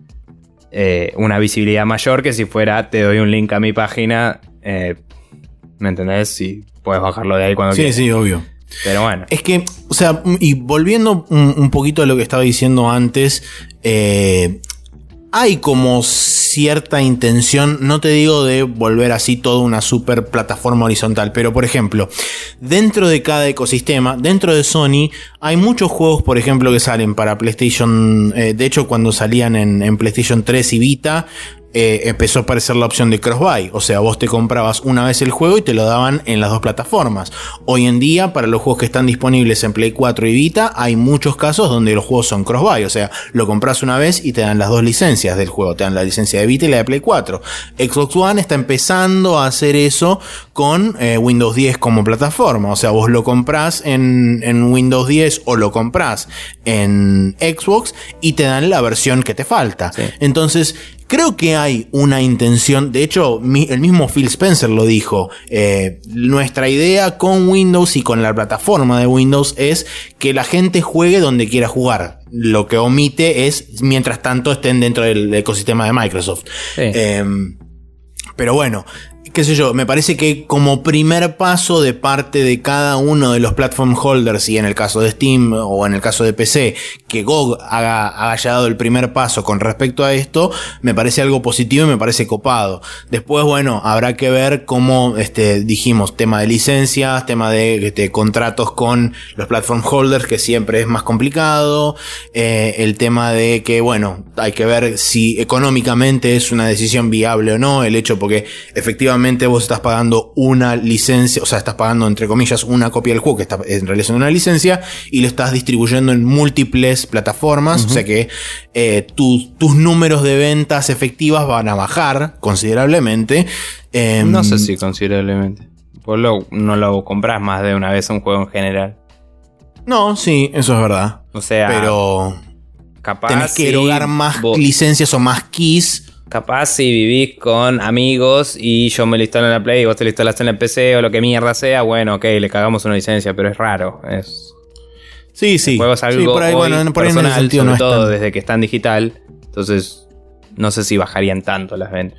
eh, una visibilidad mayor que si fuera te doy un link a mi página. Eh, ¿Me entendés? Si puedes bajarlo de ahí cuando quieras. Sí, sí, obvio. Pero bueno. Es que, o sea, y volviendo un, poquito a lo que estaba diciendo antes, eh, hay como cierta intención, no te digo de volver así toda una super plataforma horizontal, pero por ejemplo, dentro de cada ecosistema, dentro de Sony, hay muchos juegos, por ejemplo, que salen para PlayStation, eh, de hecho cuando salían en, en PlayStation 3 y Vita, eh, empezó a aparecer la opción de cross-buy. O sea, vos te comprabas una vez el juego y te lo daban en las dos plataformas. Hoy en día, para los juegos que están disponibles en Play 4 y Vita, hay muchos casos donde los juegos son cross-buy. O sea, lo compras una vez y te dan las dos licencias del juego. Te dan la licencia de Vita y la de Play 4. Xbox One está empezando a hacer eso con eh, Windows 10 como plataforma. O sea, vos lo compras en, Windows 10 o lo compras en Xbox y te dan la versión que te falta. Entonces, Creo que hay una intención, de hecho, el mismo Phil Spencer lo dijo, eh, nuestra idea con Windows y con la plataforma de Windows es que la gente juegue donde quiera jugar. Lo que omite es, mientras tanto, estén dentro del ecosistema de Microsoft. Em, pero bueno, qué sé yo, me parece que como primer paso de parte de cada uno de los platform holders, y en el caso de Steam o en el caso de PC, que GOG haya dado el primer paso con respecto a esto, me parece algo positivo y me parece copado. Después, bueno, habrá que ver cómo, este, dijimos, tema de licencias, tema de este, contratos con los platform holders, que siempre es más complicado, eh, el tema de que, bueno, hay que ver si económicamente es una decisión viable o no, el hecho porque efectivamente vos estás pagando una licencia, o sea, estás pagando entre comillas una copia del juego que está en realidad una licencia y lo estás distribuyendo en múltiples plataformas, o sea que eh, tus números de ventas efectivas van a bajar considerablemente. Em, no sé si considerablemente. Vos no lo compras más de una vez un juego en general. No, sí, eso es verdad. O sea, pero capaz tenés que erogar más licencias o más keys Capaz si vivís con amigos y yo me lo instalo en la Play y vos te lo instalaste en el PC o lo que mierda sea, bueno, ok, le cagamos una licencia, pero es raro. Es... Sí, sí. El algo sí, por ahí, bueno, por ahí sobre todo desde que está en digital. Entonces, no sé si bajarían tanto las ventas.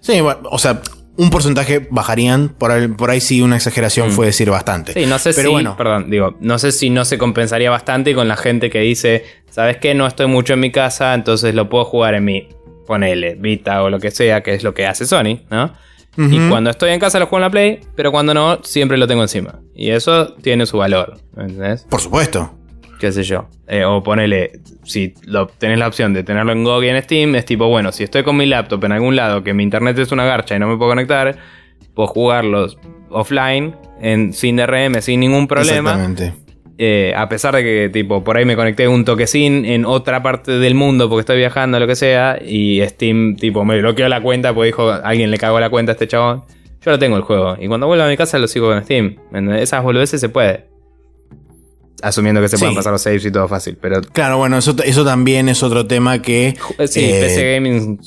Sí, bueno, o sea, un porcentaje bajarían, por ahí, por ahí sí una exageración mm. fue decir bastante. Sí, no sé Pero si, bueno. perdón, digo, no sé si no se compensaría bastante con la gente que dice, ¿sabes qué? No estoy mucho en mi casa, entonces lo puedo jugar en mi ponele Vita o lo que sea, que es lo que hace Sony, ¿no? Y cuando estoy en casa lo juego en la Play, pero cuando no, siempre lo tengo encima. Y eso tiene su valor, ¿entendés? Por supuesto. Qué sé yo. Eh, o ponele, si lo, tenés la opción de tenerlo en GOG y en Steam, es tipo, bueno, si estoy con mi laptop en algún lado que mi internet es una garcha y no me puedo conectar, puedo jugarlos offline, en, sin DRM, sin ningún problema. Exactamente. Eh, a pesar de que, tipo, por ahí me conecté un toquecín en otra parte del mundo porque estoy viajando, lo que sea, y Steam, tipo, me bloqueó la cuenta porque dijo, alguien le cagó la cuenta a este chabón. Yo lo tengo el juego. Y cuando vuelvo a mi casa lo sigo con Steam. Esas boludeces se puede. Asumiendo que se pueden pasar los saves y todo fácil. Pero. Claro, bueno, eso, eso también es otro tema que. Sí, eh, PC Gaming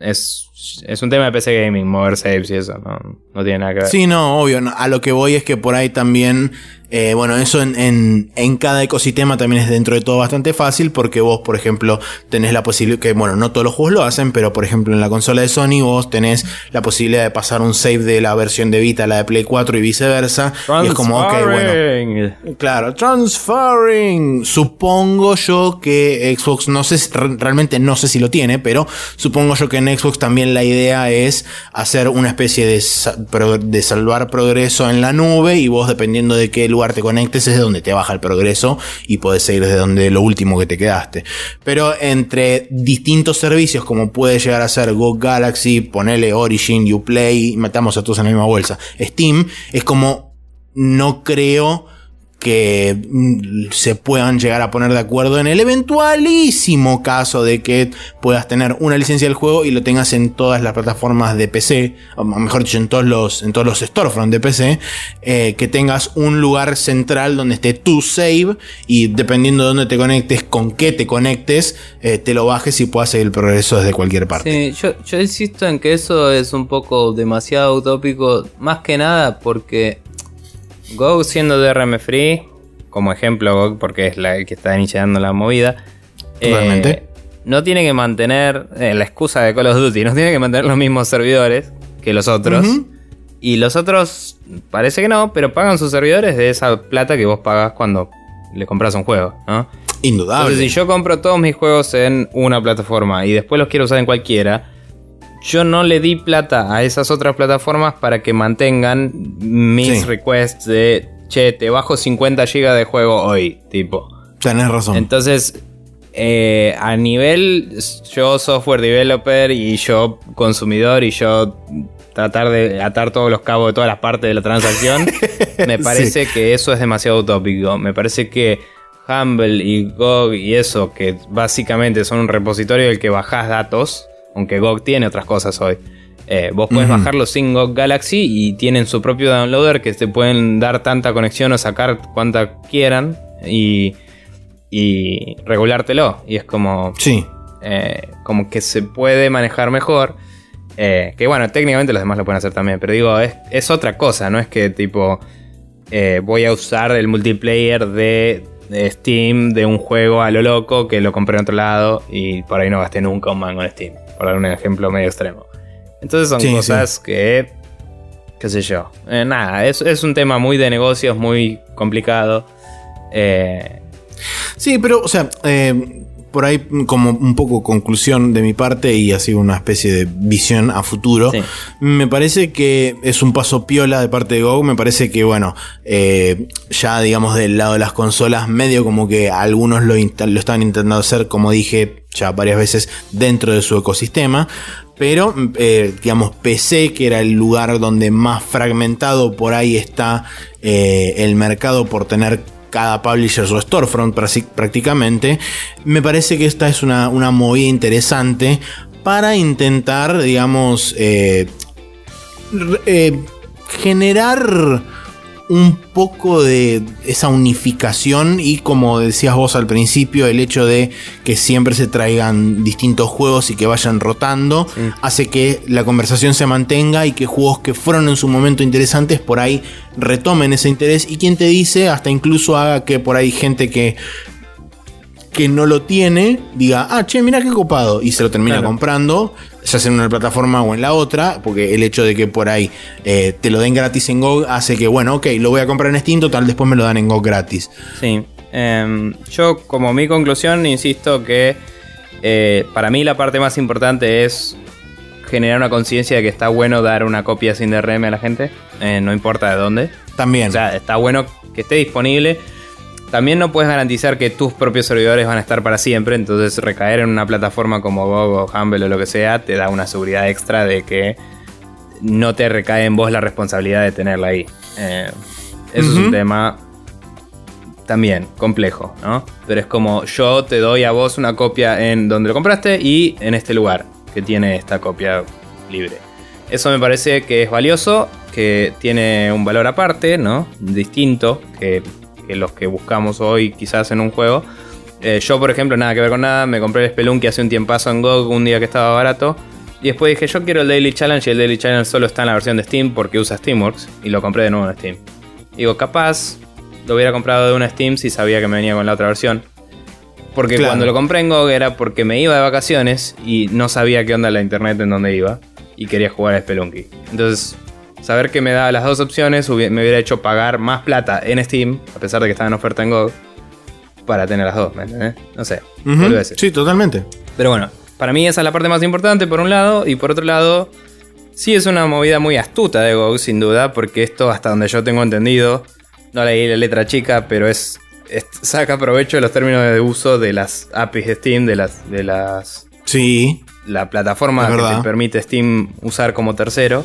es, es un tema de PC Gaming, mover saves y eso, no, no tiene nada que ver. Sí, no, obvio. a lo que voy es que por ahí también eh, bueno, eso en, en, cada ecosistema también es dentro de todo bastante fácil porque vos, por ejemplo, tenés la posibilidad, que bueno, no todos los juegos lo hacen, pero por ejemplo en la consola de Sony vos tenés la posibilidad de pasar un save de la versión de Vita a la de Play 4 y viceversa. Y es como, ok, bueno. Claro, transferring. Supongo yo que Xbox, no sé, realmente no sé si lo tiene, pero supongo yo que en Xbox también la idea es hacer una especie de, de salvar progreso en la nube y vos dependiendo de qué lugar te conectes es donde te baja el progreso y puedes seguir desde donde lo último que te quedaste. Pero entre distintos servicios como puede llegar a ser Go Galaxy, ponele Origin, Uplay, metamos a todos en la misma bolsa, Steam, es como no creo que mm, se puedan llegar a poner de acuerdo en el eventualísimo caso de que puedas tener una licencia del juego y lo tengas en todas las plataformas de PC, o mejor dicho, en todos los, en todos los storefront de PC, eh, que tengas un lugar central donde esté tu save y dependiendo de dónde te conectes, con qué te conectes, eh, te lo bajes y puedas seguir el progreso desde cualquier parte. Yo insisto en que eso es un poco demasiado utópico, más que nada porque Go siendo DRM free, como ejemplo Go, porque es la que está iniciando la movida. Eh, no tiene que mantener, eh, la excusa de Call of Duty, no tiene que mantener los mismos servidores que los otros. Y los otros parece que no, pero pagan sus servidores de esa plata que vos pagas cuando le compras un juego, ¿no? Indudable. Entonces, si yo compro todos mis juegos en una plataforma y después los quiero usar en cualquiera, yo no le di plata a esas otras plataformas para que mantengan mis requests de, che, te bajo 50 GB de juego hoy, tipo. Tenés razón. Entonces, eh, a nivel yo software developer y yo consumidor y yo tratar de atar todos los cabos de todas las partes de la transacción, me parece que eso es demasiado utópico. Me parece que Humble y GOG y eso, que básicamente son un repositorio del que bajás datos, aunque GOG tiene otras cosas hoy. Eh, vos puedes bajarlo sin GOG Galaxy y tienen su propio downloader que te pueden dar tanta conexión o sacar cuanta quieran y, y regulártelo. Y es como. Sí. Eh, como que se puede manejar mejor. Eh, que bueno, técnicamente los demás lo pueden hacer también. Pero digo, es, otra cosa, no es que tipo. voy a usar el multiplayer de, de, Steam de un juego a lo loco que lo compré en otro lado y por ahí no gasté nunca un mango en Steam. Por dar un ejemplo medio extremo. Entonces son cosas que, qué sé yo. Eh, nada, es, es, un tema muy de negocios, muy complicado. Eh, sí, pero, o sea, eh, por ahí como un poco conclusión de mi parte y así una especie de visión a futuro. Me parece que es un paso piola de parte de Go. Me parece que, bueno, ya digamos del lado de las consolas, medio como que algunos lo, lo están intentando hacer, como dije ya varias veces, dentro de su ecosistema. Pero, eh, digamos, PC, que era el lugar donde más fragmentado por ahí está eh, el mercado por tener cada publisher su storefront prácticamente, me parece que esta es una, una movida interesante para intentar, digamos, eh, generar un poco de esa unificación y como decías vos al principio, el hecho de que siempre se traigan distintos juegos y que vayan rotando, hace que la conversación se mantenga y que juegos que fueron en su momento interesantes por ahí retomen ese interés. Y quien te dice hasta incluso haga que por ahí gente que que no lo tiene diga, ah, che, mira qué copado, y se lo termina comprando, ya sea en una plataforma o en la otra, porque el hecho de que por ahí eh, te lo den gratis en GOG hace que, bueno, ok, lo voy a comprar en Steam, total, después me lo dan en GOG gratis. Sí, em, yo como mi conclusión insisto que eh, para mí la parte más importante es generar una conciencia de que está bueno dar una copia sin DRM a la gente, eh, no importa de dónde. También. O sea, está bueno que esté disponible también no puedes garantizar que tus propios servidores van a estar para siempre, entonces recaer en una plataforma como GOG o Humble o lo que sea te da una seguridad extra de que no te recae en vos la responsabilidad de tenerla ahí. Eh, eso es un tema también complejo, ¿no? Pero es como yo te doy a vos una copia en donde lo compraste y en este lugar que tiene esta copia libre. Eso me parece que es valioso, que tiene un valor aparte, ¿no? Distinto, que que los que buscamos hoy quizás en un juego. Eh, yo, por ejemplo, nada que ver con nada, me compré el Spelunky hace un tiempazo en GOG un día que estaba barato. Y después dije, yo quiero el Daily Challenge y el Daily Challenge solo está en la versión de Steam porque usa Steamworks. Y lo compré de nuevo en Steam. Digo, capaz lo hubiera comprado de una Steam si sabía que me venía con la otra versión. Porque cuando lo compré en GOG era porque me iba de vacaciones y no sabía qué onda la internet en donde iba. Y quería jugar a Spelunky. Entonces saber que me da las dos opciones me hubiera hecho pagar más plata en Steam, a pesar de que estaba en oferta en GOG, para tener las dos, ¿me entendés? No sé. Sí, totalmente. Pero bueno, para mí esa es la parte más importante por un lado, y por otro lado, sí es una movida muy astuta de GOG, sin duda, porque esto, hasta donde yo tengo entendido, no leí la letra chica, pero es, saca provecho de los términos de uso de las APIs de Steam, de las... De las sí. La plataforma que te permite Steam usar como tercero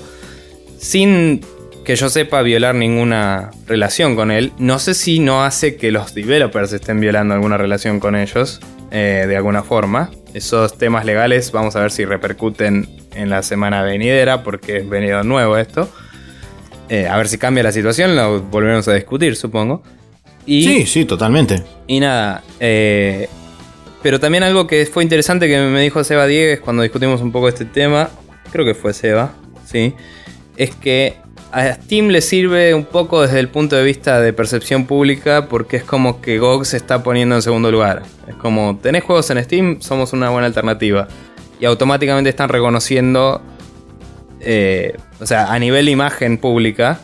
sin que yo sepa violar ninguna relación con él. No sé si no hace que los developers estén violando alguna relación con ellos eh, de alguna forma. Esos temas legales vamos a ver si repercuten en la semana venidera porque es venido nuevo esto. Eh, a ver si cambia la situación, lo volveremos a discutir, supongo. Y, sí, sí, totalmente. Y nada, eh, pero también algo que fue interesante que me dijo Seba Diegues cuando discutimos un poco este tema, creo que fue Seba, sí, es que a Steam le sirve un poco desde el punto de vista de percepción pública porque es como que GOG se está poniendo en segundo lugar. Es como, tenés juegos en Steam, somos una buena alternativa. Y automáticamente están reconociendo, eh, o sea, a nivel de imagen pública,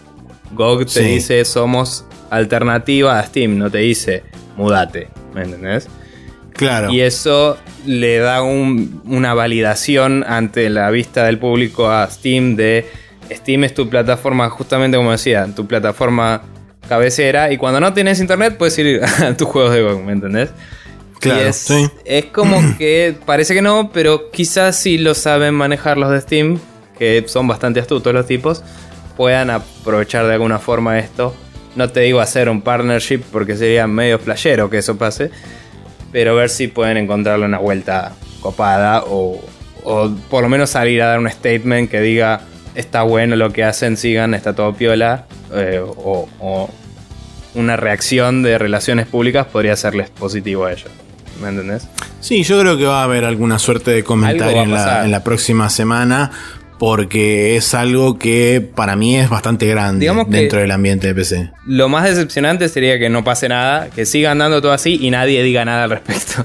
GOG te dice somos alternativa a Steam, no te dice mudate, ¿me entendés? Claro. Y eso le da una validación ante la vista del público a Steam de Steam es tu plataforma, justamente como decía, tu plataforma cabecera. Y cuando no tienes internet, puedes ir a tus juegos de GOG, ¿me entendés? Claro, es, sí. es como que parece que no, pero quizás si lo saben manejar los de Steam, que son bastante astutos los tipos, puedan aprovechar de alguna forma esto. No te digo hacer un partnership porque sería medio flashero que eso pase, pero ver si pueden encontrarle una vuelta copada o, o por lo menos salir a dar un statement que diga está bueno lo que hacen, sigan, está todo piola, eh, o, o una reacción de relaciones públicas podría serles positivo a ellos. ¿Me entendés? Sí, yo creo que va a haber alguna suerte de comentario en la, pasar. en la próxima semana. Porque es algo que para mí es bastante grande Digamos dentro del ambiente de PC. Lo más decepcionante sería que no pase nada, que siga andando todo así y nadie diga nada al respecto.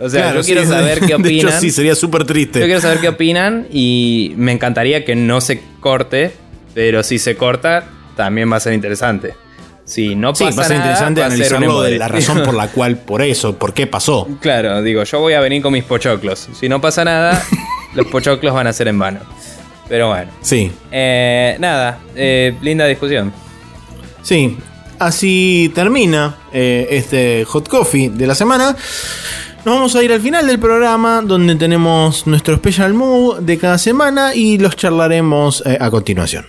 O sea, Claro, yo quiero sí, saber qué De hecho, opinan. sí, sería súper triste. Yo quiero saber qué opinan y me encantaría que no se corte, pero si se corta, también va a ser interesante. Si no Sí, pasa va a ser nada, interesante va a ser un analizarlo de la razón por la cual, por eso, por qué pasó. Claro, digo, yo voy a venir con mis pochoclos. Si no pasa nada, los pochoclos van a ser en vano. Pero bueno. Sí, Eh, nada, eh, linda discusión. sí. Así termina eh, este hot coffee de la semana. Nos vamos a ir al final del programa donde tenemos nuestro special move de cada semana y los charlaremos eh, a continuación.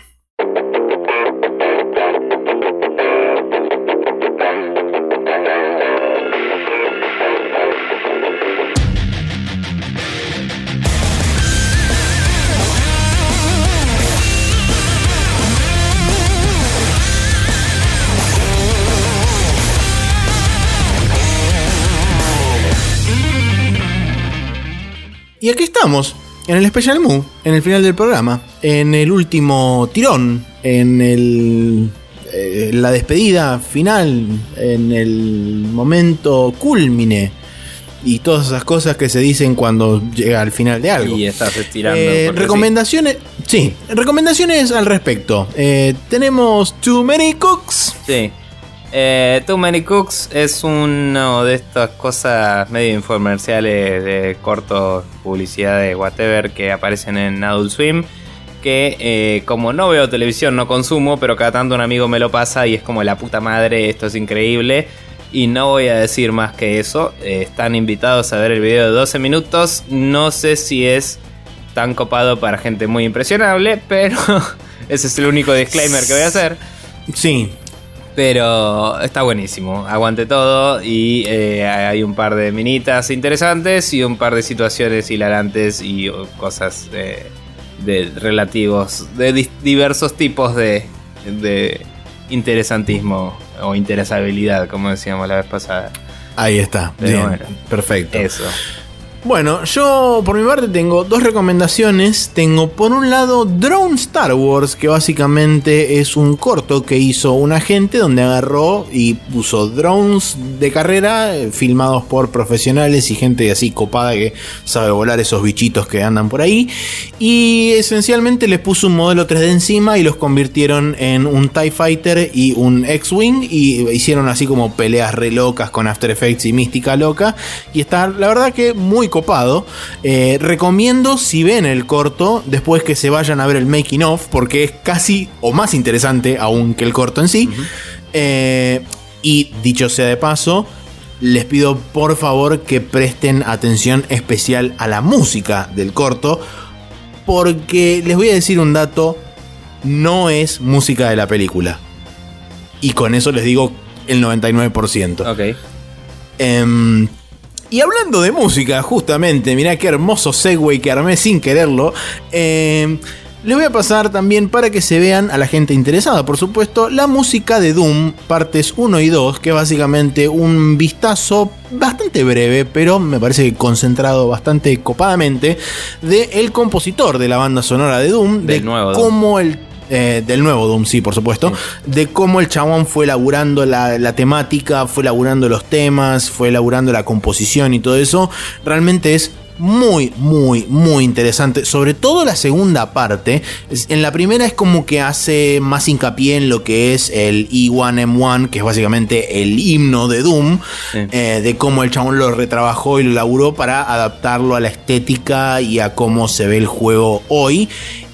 En el Special Move, en el final del programa, en el último tirón, en el, eh, la despedida final, en el momento culmine y todas esas cosas que se dicen cuando llega al final de algo. Y estás estirando. Eh, recomendaciones, sí. recomendaciones al respecto. Eh, tenemos Too Many Cooks. Sí. Eh, Too Many Cooks es uno de estas cosas medio infomerciales de cortos, publicidades, whatever, que aparecen en Adult Swim. Que eh, como no veo televisión, no consumo, pero cada tanto un amigo me lo pasa y es como la puta madre, esto es increíble. Y no voy a decir más que eso. Eh, están invitados a ver el video de 12 minutos. No sé si es tan copado para gente muy impresionable, pero ese es el único disclaimer que voy a hacer. Sí, Pero está buenísimo, aguante todo y eh, hay un par de minitas interesantes y un par de situaciones hilarantes y uh, cosas de, de relativos, de diversos tipos de, de interesantismo o interesabilidad, como decíamos la vez pasada. ahí está. Bien, bueno. perfecto. Eso. Bueno, yo por mi parte tengo dos recomendaciones. Tengo por un lado Drone Star Wars, que básicamente es un corto que hizo un agente donde agarró y puso drones de carrera eh, filmados por profesionales y gente así copada que sabe volar esos bichitos que andan por ahí. Y esencialmente les puso un modelo 3D encima y los convirtieron en un TIE Fighter y un X-Wing y hicieron así como peleas re locas con After Effects y mística loca. Y está, la verdad que muy copado. Eh, recomiendo si ven el corto, después que se vayan a ver el making of, porque es casi o más interesante aún que el corto en sí. Eh, y dicho sea de paso, les pido por favor que presten atención especial a la música del corto, porque les voy a decir un dato, no es música de la película. Y con eso les digo el 99%. Ok. Em, y hablando de música, justamente, mirá qué hermoso segue que armé sin quererlo. em, les voy a pasar también para que se vean a la gente interesada, por supuesto, la música de Doom, partes 1 y 2, que es básicamente un vistazo bastante breve, pero me parece que concentrado bastante copadamente, de el compositor de la banda sonora de Doom, Del de nuevo Doom. cómo el eh, del nuevo Doom, sí, por supuesto. De cómo el chabón fue laburando la, la temática, fue laburando los temas, fue laburando la composición y todo eso. Realmente es muy, muy, muy interesante. Sobre todo la segunda parte. En la primera es como que hace más hincapié en lo que es el E1M1, que es básicamente el himno de Doom. Sí. eh, de cómo el chabón lo retrabajó y lo laburó para adaptarlo a la estética y a cómo se ve el juego hoy.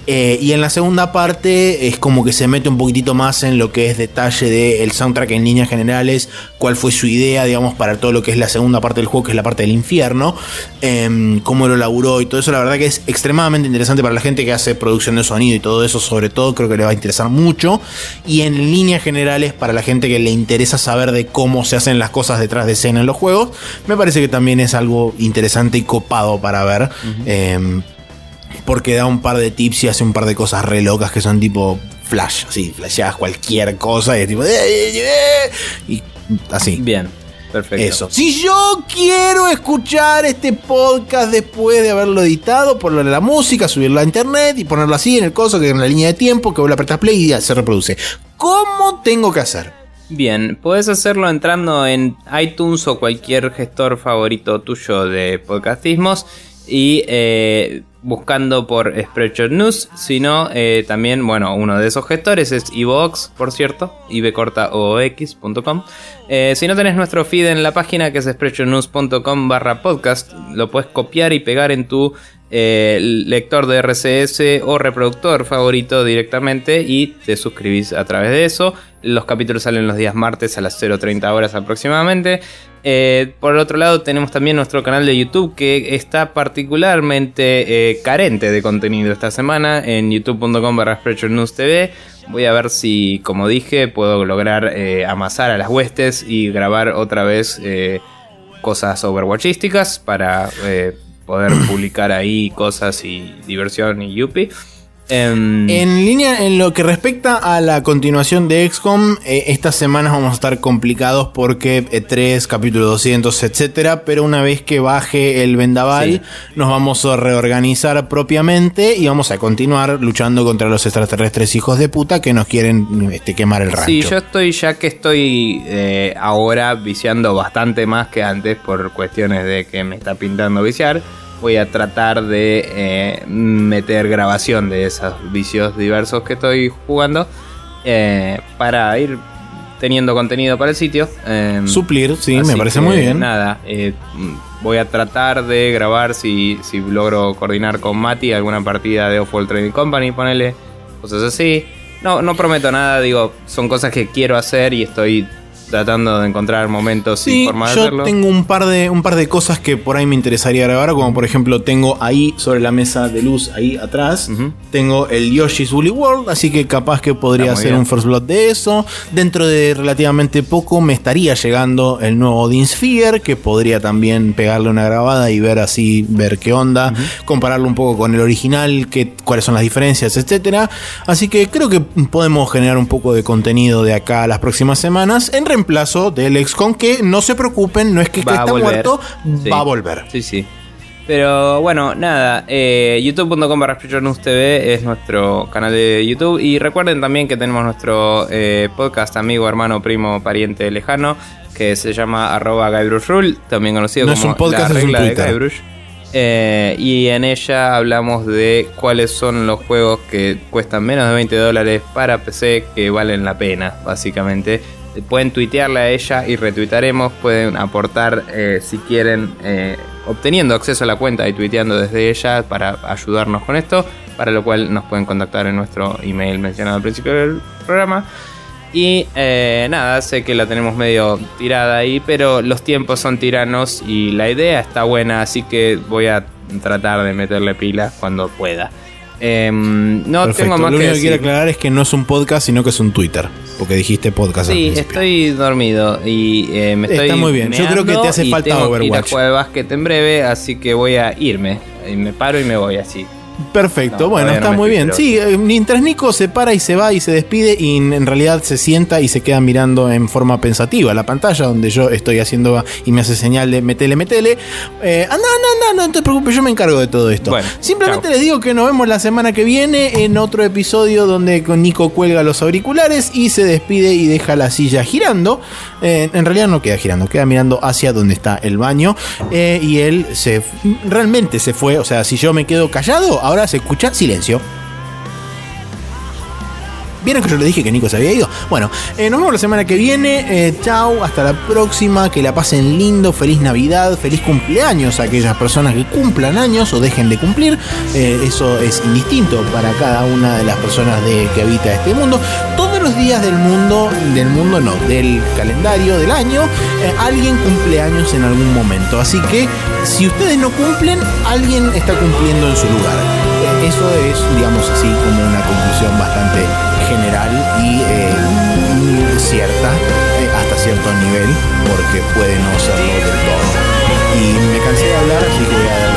Eh, y en la segunda parte es como que se mete un poquitito más en lo que es detalle del soundtrack en líneas generales, cuál fue su idea, digamos, para todo lo que es la segunda parte del juego, que es la parte del infierno, em, cómo lo laburó y todo eso. La verdad que es extremadamente interesante para la gente que hace producción de sonido y todo eso, sobre todo creo que le va a interesar mucho. Y en líneas generales, para la gente que le interesa saber de cómo se hacen las cosas detrás de escena en los juegos, me parece que también es algo interesante y copado para ver porque da un par de tips y hace un par de cosas re locas que son tipo flash, así, flasheas cualquier cosa y es tipo. Eh, eh, eh", y así. Bien. Perfecto. Eso. Si yo quiero escuchar este podcast después de haberlo editado, ponerle la música, subirlo a internet y ponerlo así en el coso, que en la línea de tiempo, que vos le apretas play y ya se reproduce. ¿Cómo tengo que hacer? Bien, puedes hacerlo entrando en iTunes o cualquier gestor favorito tuyo de podcastismos y eh, buscando por Spreadshirt News, sino eh, también, bueno, uno de esos gestores es iVox, por cierto, ibcortaoox.com. Eh, si no tenés nuestro feed en la página que es spreadshirtnews.com barra podcast, lo puedes copiar y pegar en tu eh, lector de RCS o reproductor favorito directamente y te suscribís a través de eso. Los capítulos salen los días martes a las 0.30 horas aproximadamente. Eh, por otro lado, tenemos también nuestro canal de YouTube que está particularmente eh, carente de contenido esta semana en youtube.com barra TV. Voy a ver si, como dije, puedo lograr amasar a las huestes y grabar otra vez cosas overwatchísticas para poder publicar ahí cosas y diversión y yuppie. Em, en línea, en lo que respecta a la continuación de XCOM, eh, estas semanas vamos a estar complicados porque E3, capítulo 200, etcétera. Pero una vez que baje el vendaval, nos vamos a reorganizar propiamente y vamos a continuar luchando contra los extraterrestres hijos de puta que nos quieren este, quemar el rancho. Sí, yo estoy, ya que estoy eh, ahora viciando bastante más que antes por cuestiones de que me está pintando viciar voy a tratar de eh, meter grabación de esos vicios diversos que estoy jugando eh, para ir teniendo contenido para el sitio. Em, Suplir, sí, me parece muy bien. Nada, eh, voy a tratar de grabar si, si logro coordinar con Mati alguna partida de Off-World Trading Company, ponele cosas así. No, no prometo nada, digo, son cosas que quiero hacer y estoy tratando de encontrar momentos y formas de hacerlo. Yo tengo un par de, un par de cosas que por ahí me interesaría grabar, como por ejemplo tengo ahí sobre la mesa de luz, ahí atrás, tengo el Yoshi's Woolly World, así que capaz que podría hacer un First Blood de eso. Dentro de relativamente poco me estaría llegando el nuevo Dean Sphere, que podría también pegarle una grabada y ver así, ver qué onda, compararlo un poco con el original, qué, cuáles son las diferencias, etcétera. Así que creo que podemos generar un poco de contenido de acá a las próximas semanas en reemplazo del XCOM que no se preocupen, no es que, está muerto, va a volver. Sí, sí. Pero bueno, nada, eh, youtube.com barra TV es nuestro canal de YouTube. Y recuerden también que tenemos nuestro eh, podcast amigo, hermano, primo, pariente lejano, que se llama arroba Rule, también conocido como es un podcast, la regla de Guybrush. Eh, y en ella hablamos de cuáles son los juegos que cuestan menos de 20 dólares para PC que valen la pena, básicamente pueden tuitearle a ella y retuitaremos, pueden aportar eh, si quieren eh, obteniendo acceso a la cuenta y tuiteando desde ella para ayudarnos con esto, para lo cual nos pueden contactar en nuestro email mencionado al principio del programa. Y eh, nada, sé que la tenemos medio tirada ahí, pero los tiempos son tiranos y la idea está buena, así que voy a tratar de meterle pilas cuando pueda. Em, no tengo más Lo único que, quiero aclarar es que no es un podcast, sino que es un Twitter. Porque dijiste podcast. Sí, estoy dormido y eh, me estoy. Está muy bien. Yo creo que te hace falta Overwatch. Que ir a jugar de básquet en breve, así que voy a irme. Y me paro y me voy así. Perfecto, bueno, está muy bien. Sí, eh, mientras Nico se para y se va y se despide y en realidad se sienta y se queda mirando en forma pensativa la pantalla donde yo estoy haciendo y me hace señal de metele, metele. Eh, anda, anda, anda, no te preocupes, yo me encargo de todo esto. Simplemente les digo que nos vemos la semana que viene en otro episodio donde Nico cuelga los auriculares y se despide y deja la silla girando. Eh, en realidad no queda girando, queda mirando hacia donde está el baño y él se realmente se fue. O sea, si yo me quedo callado, ahora se escucha silencio. ¿Vieron que yo le dije que Nico se había ido? Bueno, eh, nos vemos la semana que viene. Eh, chau, hasta la próxima. Que la pasen lindo. Feliz Navidad. Feliz cumpleaños a aquellas personas que cumplan años o dejen de cumplir. Eh, eso es indistinto para cada una de las personas de, que habita este mundo. Todos los días del mundo, del mundo no, del calendario del año, eh, alguien cumple años en algún momento. Así que si ustedes no cumplen, alguien está cumpliendo en su lugar. Eh, eso es, digamos así, como una conclusión bastante general y eh, cierta eh, hasta cierto nivel, porque puede no serlo del todo. Y me cansé de hablar, así que